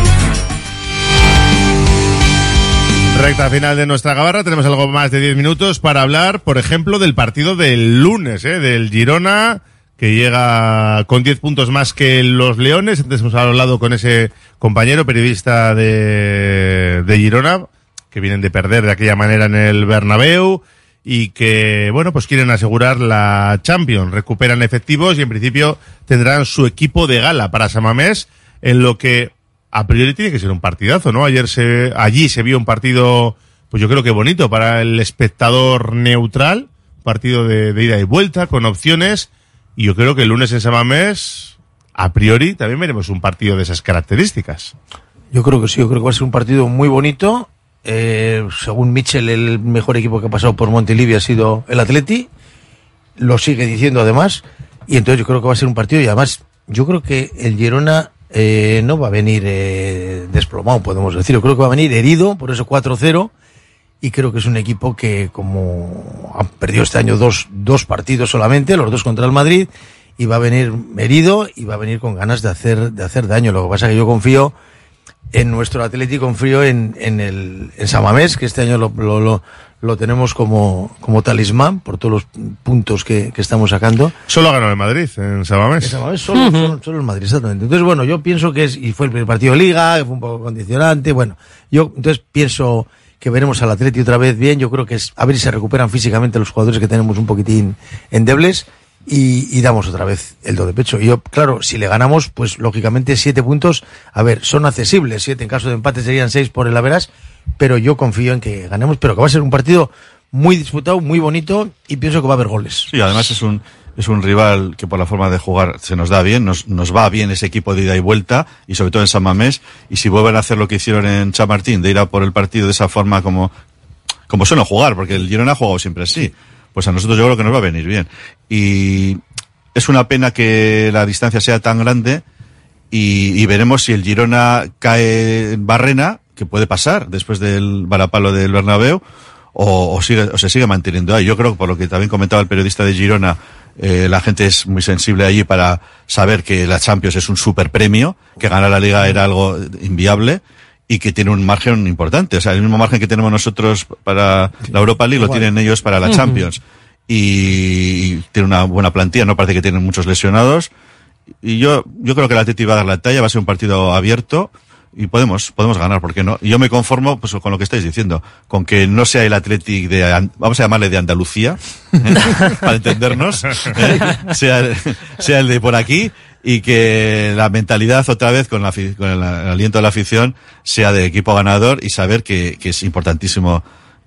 Recta final de nuestra gabarra, tenemos algo más de 10 minutos para hablar, por ejemplo, del partido del lunes, ¿eh? del Girona, que llega con 10 puntos más que los Leones. Antes hemos hablado con ese compañero periodista de, de Girona, que vienen de perder de aquella manera en el Bernabéu y que, bueno, pues quieren asegurar la Champions. Recuperan efectivos y en principio tendrán su equipo de gala para Samamés, en lo que a priori tiene que ser un partidazo, ¿no? Ayer se, allí se vio un partido, pues yo creo que bonito para el espectador neutral, partido de, ida y vuelta, con opciones, y yo creo que el lunes en Samamés, a priori, también veremos un partido de esas características. Yo creo que sí, yo creo que va a ser un partido muy bonito. Eh, según Mitchell, el mejor equipo que ha pasado por Montilivi ha sido el Atleti. Lo sigue diciendo además. Y entonces yo creo que va a ser un partido y además yo creo que el Girona eh, no va a venir eh, desplomado, podemos decir. Yo creo que va a venir herido, por eso 4-0. Y creo que es un equipo que, como ha perdido este año dos, dos partidos solamente, los dos contra el Madrid, y va a venir herido y va a venir con ganas de hacer, de hacer daño. Lo que pasa es que yo confío en nuestro Atlético, confío en, en el en Samamés, que este año lo, lo, lo, lo tenemos como, como talismán por todos los puntos que, que estamos sacando. Solo ha ganado el Madrid en Samamés. En Samamés solo, solo, solo el Madrid, exactamente. Entonces, bueno, yo pienso que es, y fue el primer partido de Liga, que fue un poco condicionante, bueno, yo entonces pienso que veremos al Atleti otra vez bien, yo creo que es, a ver si se recuperan físicamente los jugadores que tenemos un poquitín endebles, y, y damos otra vez el do de pecho. Y yo, claro, si le ganamos, pues lógicamente siete puntos, a ver, son accesibles, siete en caso de empate serían seis por el Averas, pero yo confío en que ganemos, pero que va a ser un partido muy disputado, muy bonito y pienso que va a haber goles. Sí, además es un, es un rival que por la forma de jugar se nos da bien, nos, nos va bien ese equipo de ida y vuelta y sobre todo en San Mamés y si vuelven a hacer lo que hicieron en Chamartín, de ir a por el partido de esa forma como, como suelen jugar, porque el Girona ha jugado siempre así, pues a nosotros yo creo que nos va a venir bien. Y es una pena que la distancia sea tan grande y, y veremos si el Girona cae en Barrena, que puede pasar después del varapalo del Bernabéu, o, o, sigue, o se sigue manteniendo ahí. Yo creo que por lo que también comentaba el periodista de Girona, eh, la gente es muy sensible allí para saber que la Champions es un super premio, que ganar la liga era algo inviable y que tiene un margen importante. O sea, el mismo margen que tenemos nosotros para la Europa League lo tienen ellos para la. Champions. Y, tiene una buena plantilla, no parece que tienen muchos lesionados. Y yo, yo creo que el Atleti va a dar la talla, va a ser un partido abierto y podemos, podemos ganar, ¿por qué no? Y yo me conformo pues, con lo que estáis diciendo, con que no sea el Athletic de, An- vamos a llamarle de Andalucía, ¿eh? para entendernos, ¿eh? sea, sea el de por aquí y que la mentalidad otra vez con, la, con el, aliento de la afición sea de equipo ganador y saber que, que es importantísimo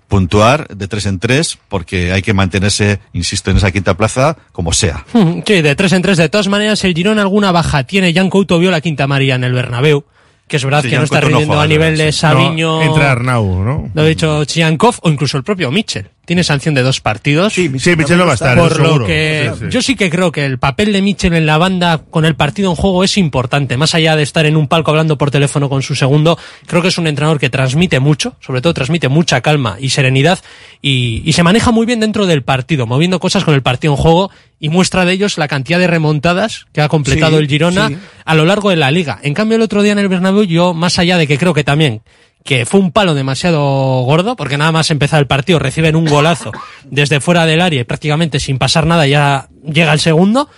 puntuar de tres en tres porque hay que mantenerse, insisto, en esa quinta plaza como sea. Sí, de tres en tres. De todas maneras, el Girona alguna baja tiene. Jan Couto vio la quinta amarilla en el Bernabéu, que es verdad Sí, que no está no rindiendo a nivel sí. de Sabiño. No, entra Arnau, ¿no? Lo ha dicho Chiankov o incluso el propio Mitchell. Tiene sanción de dos partidos. Sí, Mitchell no va a estar, Por lo que Sí, sí. yo sí que creo que el papel de Mitchell en la banda con el partido en juego es importante. Más allá de estar en un palco hablando por teléfono con su segundo, creo que es un entrenador que transmite mucho, sobre todo transmite mucha calma y serenidad y, y se maneja muy bien dentro del partido, moviendo cosas con el partido en juego y muestra de ellos la cantidad de remontadas que ha completado Sí, el Girona sí. a lo largo de la liga. En cambio, el otro día en el Bernabéu, yo, más allá de que creo que también que fue un palo demasiado gordo, porque nada más empezar el partido reciben un golazo desde fuera del área y prácticamente sin pasar nada ya llega el segundo,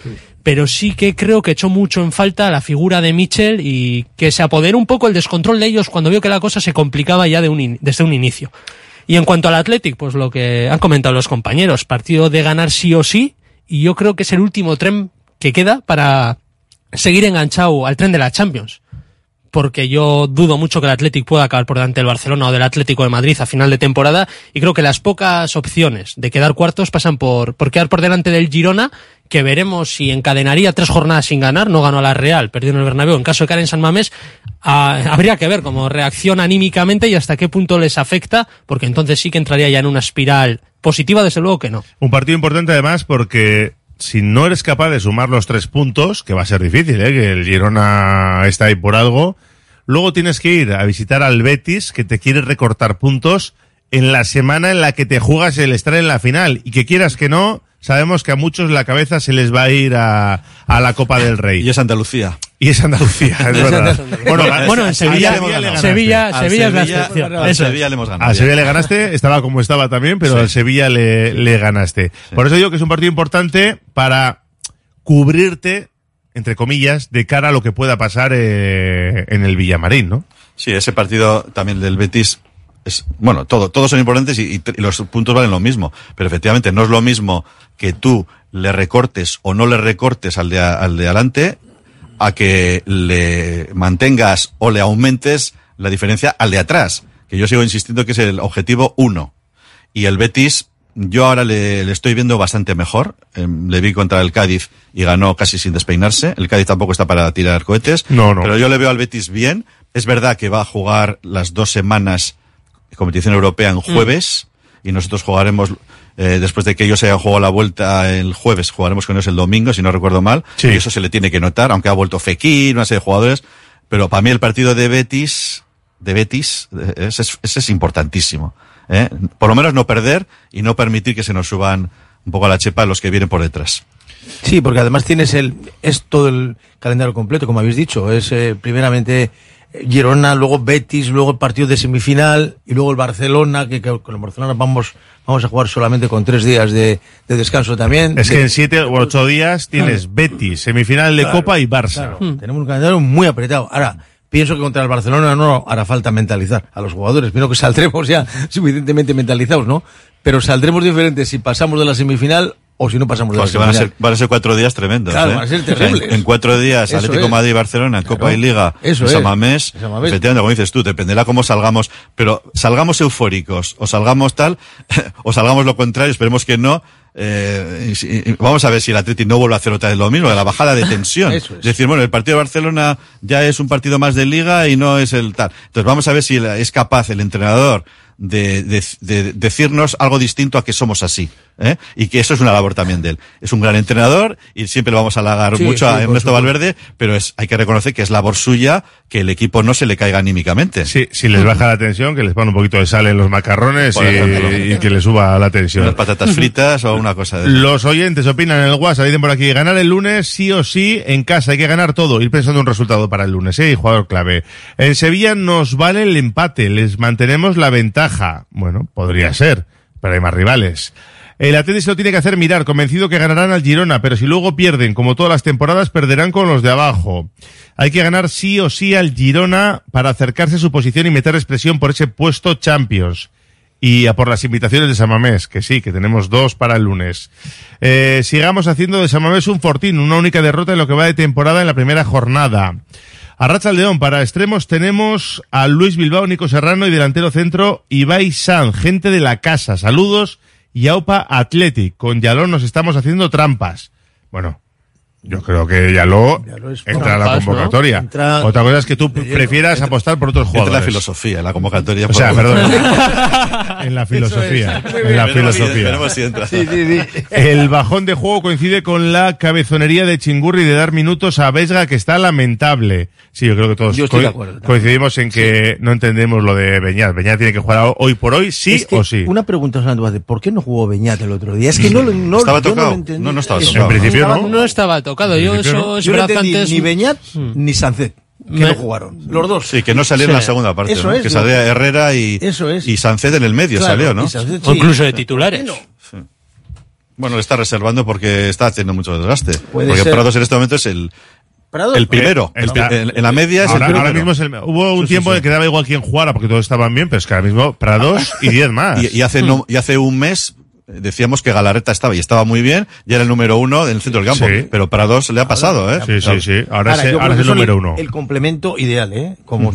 pero sí que creo que echó mucho en falta la figura de Mitchell y que se apoderó un poco el descontrol de ellos cuando vio que la cosa se complicaba ya de un in- desde un inicio. Y en cuanto al Athletic, pues lo que han comentado los compañeros, partido de ganar sí o sí, y yo creo que es el último tren que queda para seguir enganchado al tren de la Champions. porque yo dudo mucho que el Athletic pueda acabar por delante del Barcelona o del Atlético de Madrid a final de temporada y creo que las pocas opciones de quedar cuartos pasan por, por quedar por delante del Girona que veremos si encadenaría tres jornadas sin ganar, no ganó a la Real, perdió en el Bernabéu. En caso de caer en San Mamés, ah, habría que ver cómo reacciona anímicamente y hasta qué punto les afecta, porque entonces sí que entraría ya en una espiral positiva, desde luego que no. Un partido importante además porque si no eres capaz de sumar los tres puntos, que va a ser difícil, ¿eh? que el Girona está ahí por algo, luego tienes que ir a visitar al Betis, que te quiere recortar puntos en la semana en la que te juegas el estar en la final y que quieras que no, sabemos que a muchos la cabeza se les va a ir a, a la Copa del Rey. Y es Andalucía. Y es Andalucía, es verdad. Bueno, bueno, en Sevilla, le hemos ganado. Sevilla, Sevilla es la Sevilla- excepción. es. Sevilla le hemos ganado. A Sevilla le ganaste, estaba como estaba también, pero al Sevilla le, le ganaste. Por eso digo que es un partido importante para cubrirte, entre comillas, de cara a lo que pueda pasar eh, en el Villamarín, ¿no? Sí, ese partido también del Betis es, bueno, todo, todos son importantes y, los puntos valen lo mismo. Pero efectivamente no es lo mismo que tú le recortes o no le recortes al de, al de adelante a que le mantengas o le aumentes la diferencia al de atrás. Que yo sigo insistiendo que es el objetivo uno. Y el Betis, yo ahora le, le estoy viendo bastante mejor. Em, le vi contra el Cádiz y ganó casi sin despeinarse. El Cádiz tampoco está para tirar cohetes. No, no. Pero yo le veo al Betis bien. Es verdad que va a jugar las dos semanas competición europea en jueves. Y nosotros jugaremos, eh, después de que ellos hayan jugado la vuelta el jueves, jugaremos con ellos el domingo, si no recuerdo mal. Sí. Y eso se le tiene que notar, aunque ha vuelto Fekir, una serie de jugadores. Pero para mí el partido de Betis, de Betis, eh, ese es, ese es importantísimo. ¿eh? Por lo menos no perder y no permitir que se nos suban un poco a la chepa los que vienen por detrás. Sí, porque además tienes el es todo el calendario completo, como habéis dicho. Es eh, primeramente Girona, luego Betis, luego el partido de semifinal y luego el Barcelona, que, que con el Barcelona vamos vamos a jugar solamente con tres días de, de descanso también. Es De- que en siete u ocho días tienes Betis, semifinal de Claro, Copa y Barça. claro, Tenemos un calendario muy apretado. Ahora, pienso que contra el Barcelona no hará falta mentalizar a los jugadores. Pienso que saldremos ya suficientemente mentalizados, ¿no? Pero saldremos diferentes si pasamos de la semifinal o si no pasamos de la Porque van a ser, van a ser cuatro días tremendos. Claro, ¿eh? van a ser terribles. En, en cuatro días, Eso Atlético es. Madrid y Barcelona, Copa y Liga, Eso en es. San Mamés. En San Mamés. Efectivamente, como dices tú, dependerá cómo salgamos. Pero salgamos eufóricos, o salgamos tal, o salgamos lo contrario, esperemos que no. eh, vamos a ver si el Atlético no vuelve a hacer otra vez lo mismo, la bajada de tensión. Eso es. decir, bueno, el partido de Barcelona ya es un partido más de liga y no es el tal. Entonces vamos a ver si la- es capaz el entrenador de, de- de decirnos algo distinto a que somos así. ¿eh? Y que eso es una labor también de él. Es un gran entrenador y siempre le vamos a halagar Sí, mucho sí, a Ernesto. Valverde, pero es, hay que reconocer que es labor suya que el equipo no se le caiga anímicamente. Sí, si les baja la tensión, que les ponga un poquito de sal en los macarrones y, y que les suba la tensión. Unas patatas fritas o una cosa de Los oyentes opinan en el WhatsApp, dicen por aquí, ganar el lunes sí o sí en casa, hay que ganar todo, ir pensando un resultado para el lunes, ¿eh? Y jugador clave. En Sevilla nos vale el empate, les mantenemos la ventaja. Bueno, podría ser, pero hay más rivales. El Atlético se lo tiene que hacer mirar, convencido que ganarán al Girona, pero si luego pierden, como todas las temporadas, perderán con los de abajo. Hay que ganar sí o sí al Girona para acercarse a su posición y meter expresión por ese puesto Champions y a por las invitaciones de Samamés, que sí, que tenemos dos para el lunes. Eh, sigamos haciendo de Samamés un fortín, una única derrota en lo que va de temporada en la primera jornada. A Racha León, para extremos tenemos a Luis Bilbao, Nico Serrano y delantero centro Ibai San, gente de la casa. Saludos y Aupa Athletic. Con Yaló nos estamos haciendo trampas. Bueno, yo creo que Yaló entra a la convocatoria. Entra Otra cosa es que tú prefieras apostar por otros Entra jugadores. la filosofía, la convocatoria. O sea, por- perdón. en la filosofía. Es. En la Veremos si- filosofía. veremos si entra. El bajón de juego coincide con la cabezonería de Chingurri de dar minutos a Vesga, que está lamentable. Sí, yo creo que todos acuerdo coincidimos en que no entendemos lo de Beñat. Beñat tiene que jugar hoy por hoy, sí Es que o sí. Una pregunta, Vázquez, ¿por qué no jugó Beñat el otro día? Es que no, ¿Estaba yo tocado? lo entendí. No, no estaba tocado. En principio no. No estaba tocado. Yo principio eso no. es Yo no verdad entendí antes. ni Beñat ni Sancet, que Me- no jugaron. Los dos. Sí, que no salió en la segunda parte, Eso ¿no? es, que ¿no? salía Herrera y, Eso es. y Sánchez en el medio Claro, salió, ¿no? O sí. incluso de titulares. Sí. Bueno, le está reservando porque está haciendo mucho desgaste. Puede porque ser. Prados en este momento es el, Prados- el primero. Eh, El está- pri- en, en la media es ahora, el primero. ahora mismo es el, hubo un Sí, sí, tiempo sí. en que daba igual quién jugara porque todos estaban bien, pero es que ahora mismo Prados y 10 más. Y, y hace no- y hace un mes decíamos que Galarreta estaba y estaba muy bien y era el número uno en el centro del campo. Sí. Pero para dos le ha pasado, ¿eh? Sí, sí, sí. Ahora, es, ahora el número uno. El complemento ideal, ¿eh? Como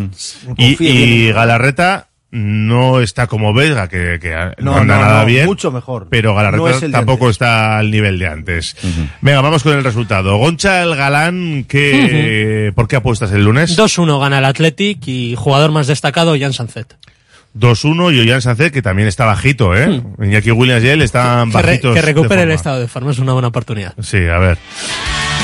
Y, confíe y en- Galarreta no está como Vega, que, que no, No, anda no, nada no, bien. mucho mejor. Pero Galarreta es tampoco está al nivel de antes. Venga, vamos con el resultado. Goncha el Galán, que, ¿por qué apuestas el lunes? 2-1 gana el Athletic y jugador más destacado, Jan Sanzet. 2-1 y Ollán Sánchez, que también está bajito, ¿eh? Iñaki Williams y él están Hmm. Que, re- bajitos. que recupere el estado de forma, es una buena oportunidad. Sí, a ver.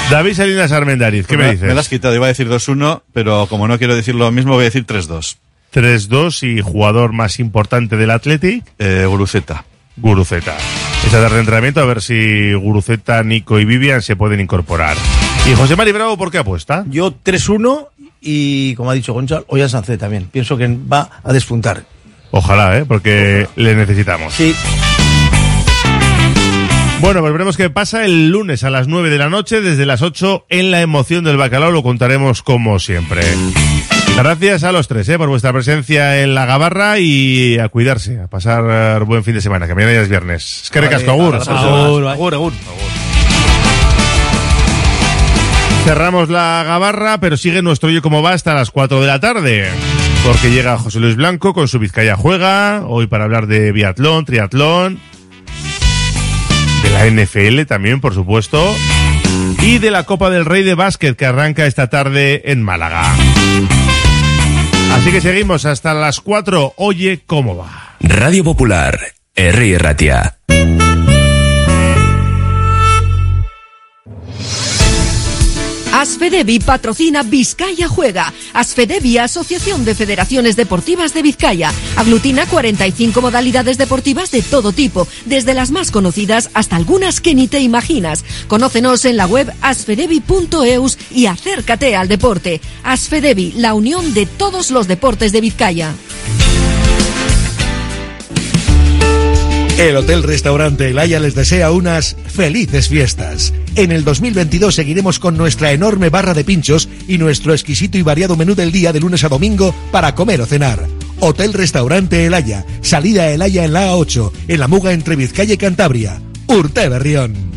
David Salinas Armendariz, ¿qué me, dices? Me lo has quitado, iba a decir 2-1, pero como no quiero decir lo mismo, voy a decir 3-2. 3-2 y jugador más importante del Athletic. Eh, Guruceta. Guruceta. Esta tarde de entrenamiento a ver si Guruceta, Nico y Vivian se pueden incorporar. Y José Mari Bravo, ¿por qué apuesta? Yo 3-1 y, como ha dicho Gonzalo, Ollán Sánchez también. Pienso que va a despuntar. Ojalá, ¿eh? Porque le necesitamos. Sí. Bueno, pues veremos qué pasa el lunes a las 9 de la noche, desde las 8 en la emoción del bacalao, lo contaremos como siempre. Gracias a los tres ¿eh? por vuestra presencia en la gabarra y a cuidarse, a pasar buen fin de semana, que mañana ya es viernes. Es que recasco, agur. próxima. Agur, agur. Cerramos la gabarra, pero sigue nuestro Yo Como Va hasta las 4 de la tarde. Porque llega José Luis Blanco con su Vizcaya Juega, hoy para hablar de biatlón, triatlón, de la NFL también, por supuesto, y de la Copa del Rey de Básquet que arranca esta tarde en Málaga. Así que seguimos hasta las 4. Oye, ¿cómo va? Radio Popular, R. Ratia. Asfedevi patrocina Vizcaya Juega. Asfedevi, Asociación de Federaciones Deportivas de Vizcaya. Aglutina 45 modalidades deportivas de todo tipo, desde las más conocidas hasta algunas que ni te imaginas. Conócenos en la web asfedevi.eus y acércate al deporte. Asfedevi, la unión de todos los deportes de Vizcaya. El Hotel Restaurante El Haya les desea unas felices fiestas. En el 2022 seguiremos con nuestra enorme barra de pinchos y nuestro exquisito y variado menú del día de lunes a domingo para comer o cenar. Hotel Restaurante El Haya, salida El Haya en la A8, en la Muga entre Vizcaya y Cantabria. Urte Berrión.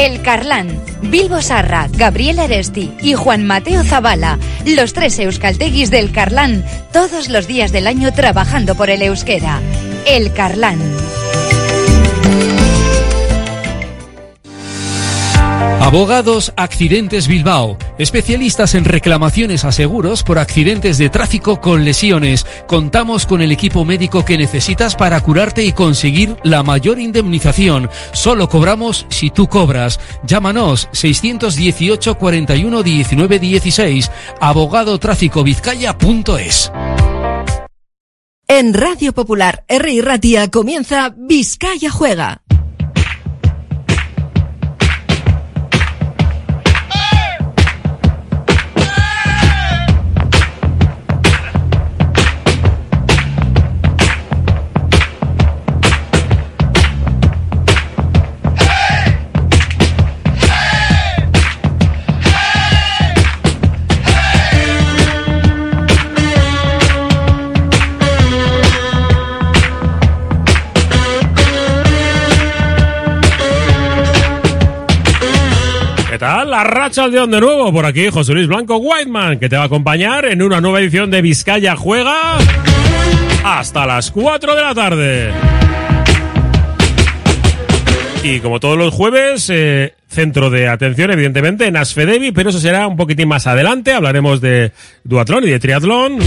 El Carlán, Bilbo Sarra, Gabriel Aresti y Juan Mateo Zavala, los tres euskalteguis del Carlán, todos los días del año trabajando por el euskera. El Carlán. Abogados Accidentes Bilbao, especialistas en reclamaciones a seguros por accidentes de tráfico con lesiones. Contamos con el equipo médico que necesitas para curarte y conseguir la mayor indemnización. Solo cobramos si tú cobras. Llámanos 618 41 19 16 abogadotráficovizcaya.es. En Radio Popular, R. Ratia comienza Vizcaya Juega. Tal? La racha león de nuevo. Por aquí José Luis Blanco Whiteman, que te va a acompañar en una nueva edición de Vizcaya Juega hasta las 4 de la tarde. Y como todos los jueves, eh, centro de atención, evidentemente, en Asfedevi, pero eso será un poquitín más adelante. Hablaremos de duatlón y de triatlón.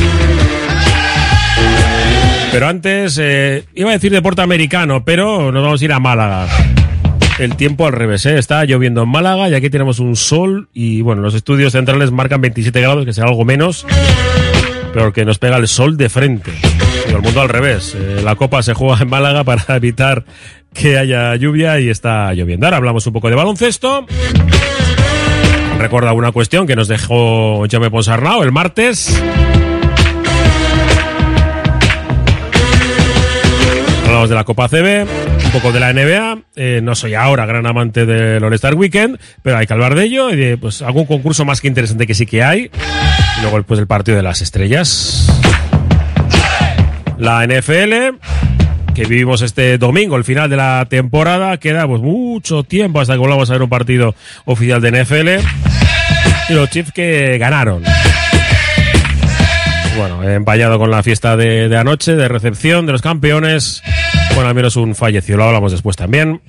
Pero antes, eh, iba a decir deporte americano, pero nos vamos a ir a Málaga. El tiempo al revés, ¿eh? está lloviendo en Málaga y aquí tenemos un sol y bueno, los estudios centrales marcan 27 grados, que será algo menos, pero que nos pega el sol de frente. Y el mundo al revés. Eh, la copa se juega en Málaga para evitar que haya lluvia y está lloviendo. Ahora hablamos un poco de baloncesto. Recuerda una cuestión que nos dejó Jaume Ponsarnau el martes. Hablamos de la Copa CB, un poco de la NBA. Eh, no soy ahora gran amante del All-Star Weekend, pero hay que hablar de ello y de pues, algún concurso más que interesante que sí que hay. Y luego pues, el partido de las estrellas. La NFL, que vivimos este domingo, el final de la temporada. Queda pues mucho tiempo hasta que volvamos a ver un partido oficial de NFL. Y los Chiefs que ganaron. Bueno, empañado con la fiesta de, de anoche, de recepción de los campeones. Bueno, al menos un fallecido, lo hablamos después también.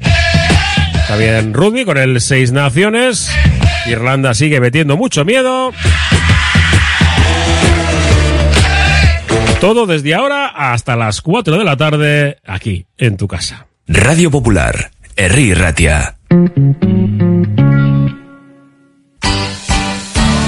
También rugby con el Seis Naciones. Irlanda sigue metiendo mucho miedo. Todo desde ahora hasta las 4 de la tarde aquí en tu casa. Radio Popular, Herri Ratia.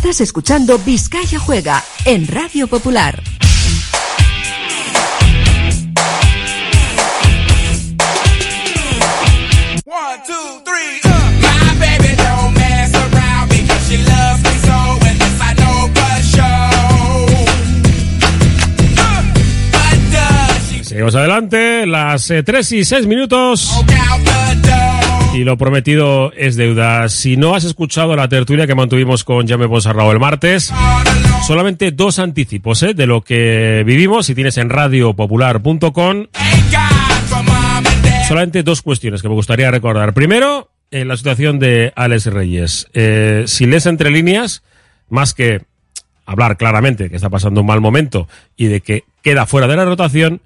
Estás escuchando Vizcaya Juega en Radio Popular. One, two, three. Uh. My baby don't mess around because she loves me so, and this I know for sure. Uh, but does she Seguimos adelante, las 3 y 6 minutos. Y lo prometido es deuda. Si no has escuchado la tertulia que mantuvimos con Jaime Bonsarrao el martes, solamente dos anticipos ¿eh? de lo que vivimos. Si tienes en radiopopular.com, solamente dos cuestiones que me gustaría recordar. Primero, en la situación de Alex Reyes. Eh, si lees entre líneas, más que hablar claramente que está pasando un mal momento y de que queda fuera de la rotación,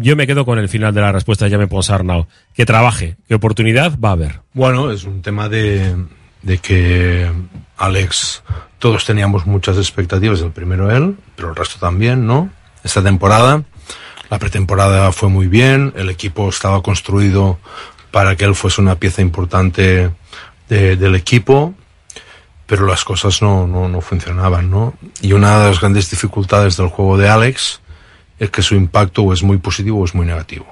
yo me quedo con el final de la respuesta de Jaime Ponsarnau. Que trabaje, qué oportunidad va a haber. Bueno, es un tema de, de que Alex, todos teníamos muchas expectativas, el primero él, pero el resto también, ¿no? Esta temporada, la pretemporada fue muy bien, el equipo estaba construido para que él fuese una pieza importante de- del equipo, pero las cosas no, no, no funcionaban, ¿no? Y una de las grandes dificultades del juego de Alex es que su impacto o es muy positivo o es muy negativo.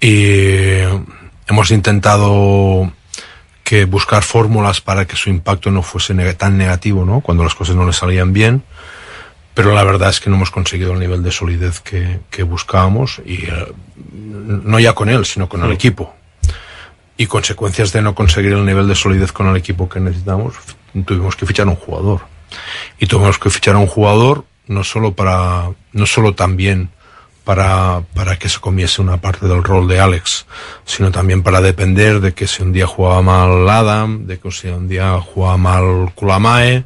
Y hemos intentado que buscar fórmulas para que su impacto no fuese tan negativo, ¿no? Cuando las cosas no le salían bien. Pero la verdad es que no hemos conseguido el nivel de solidez que, que buscábamos y eh, no ya con él, sino con el equipo. Y consecuencias de no conseguir el nivel de solidez con el equipo que necesitamos, tuvimos que fichar un jugador. Y tuvimos que fichar a un jugador no solo para, no solo también para, para que se comiese una parte del rol de Alex, sino también para depender de que si un día jugaba mal Adam, de que si un día jugaba mal Kulamae,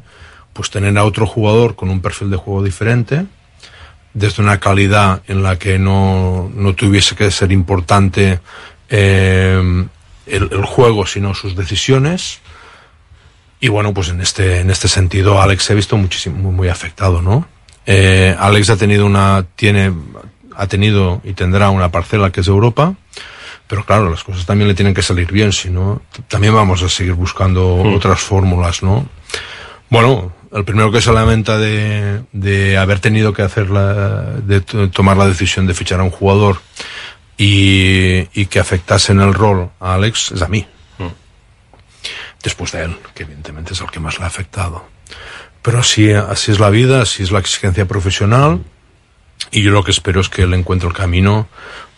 pues tener a otro jugador con un perfil de juego diferente, desde una calidad en la que no, no tuviese que ser importante eh, el, juego, sino sus decisiones. Y bueno, pues en este, en este sentido, Alex se ha visto muchísimo, muy afectado, ¿no? Eh, Alex ha tenido una, tiene, ha tenido y tendrá una parcela que es Europa, pero claro, las cosas también le tienen que salir bien, si no, también vamos a seguir buscando Mm. otras fórmulas, ¿no? Bueno, el primero que se lamenta de, de haber tenido que hacer la, de tomar la decisión de fichar a un jugador y, y que afectase en el rol a Alex es a mí. Después de él, que evidentemente es el que más le ha afectado. Pero así, así es la vida, así es la exigencia profesional y yo lo que espero es que él encuentre el camino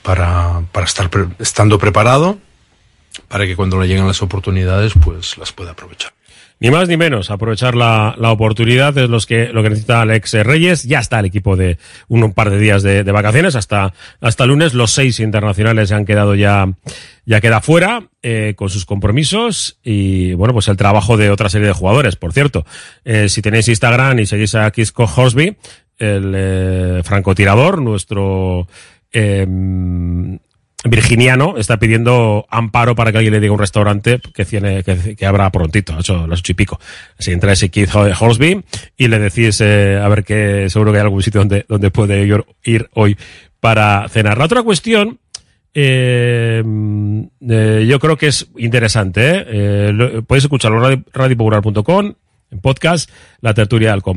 para, para estar pre- estando preparado para que cuando le lleguen las oportunidades pues las pueda aprovechar. Ni más ni menos, aprovechar la, la oportunidad es los que, lo que necesita Alex Reyes. Ya está el equipo de un, par de días de, de vacaciones hasta, hasta lunes. Los seis internacionales se han quedado ya, ya queda fuera, eh, con sus compromisos y, bueno, pues el trabajo de otra serie de jugadores. Por cierto, eh, si tenéis Instagram y seguís a Kisco Horsby, el eh, francotirador, nuestro, eh, virginiano está pidiendo amparo para que alguien le diga un restaurante que tiene que, que abra prontito, a las ocho y pico. Si entráis en Keith Horsby y le decís eh, a ver que seguro que hay algún sitio donde, donde puede ir, hoy para cenar. La otra cuestión eh, eh, yo creo que es interesante. ¿eh? Podéis escucharlo en en podcast, la tertulia al completo.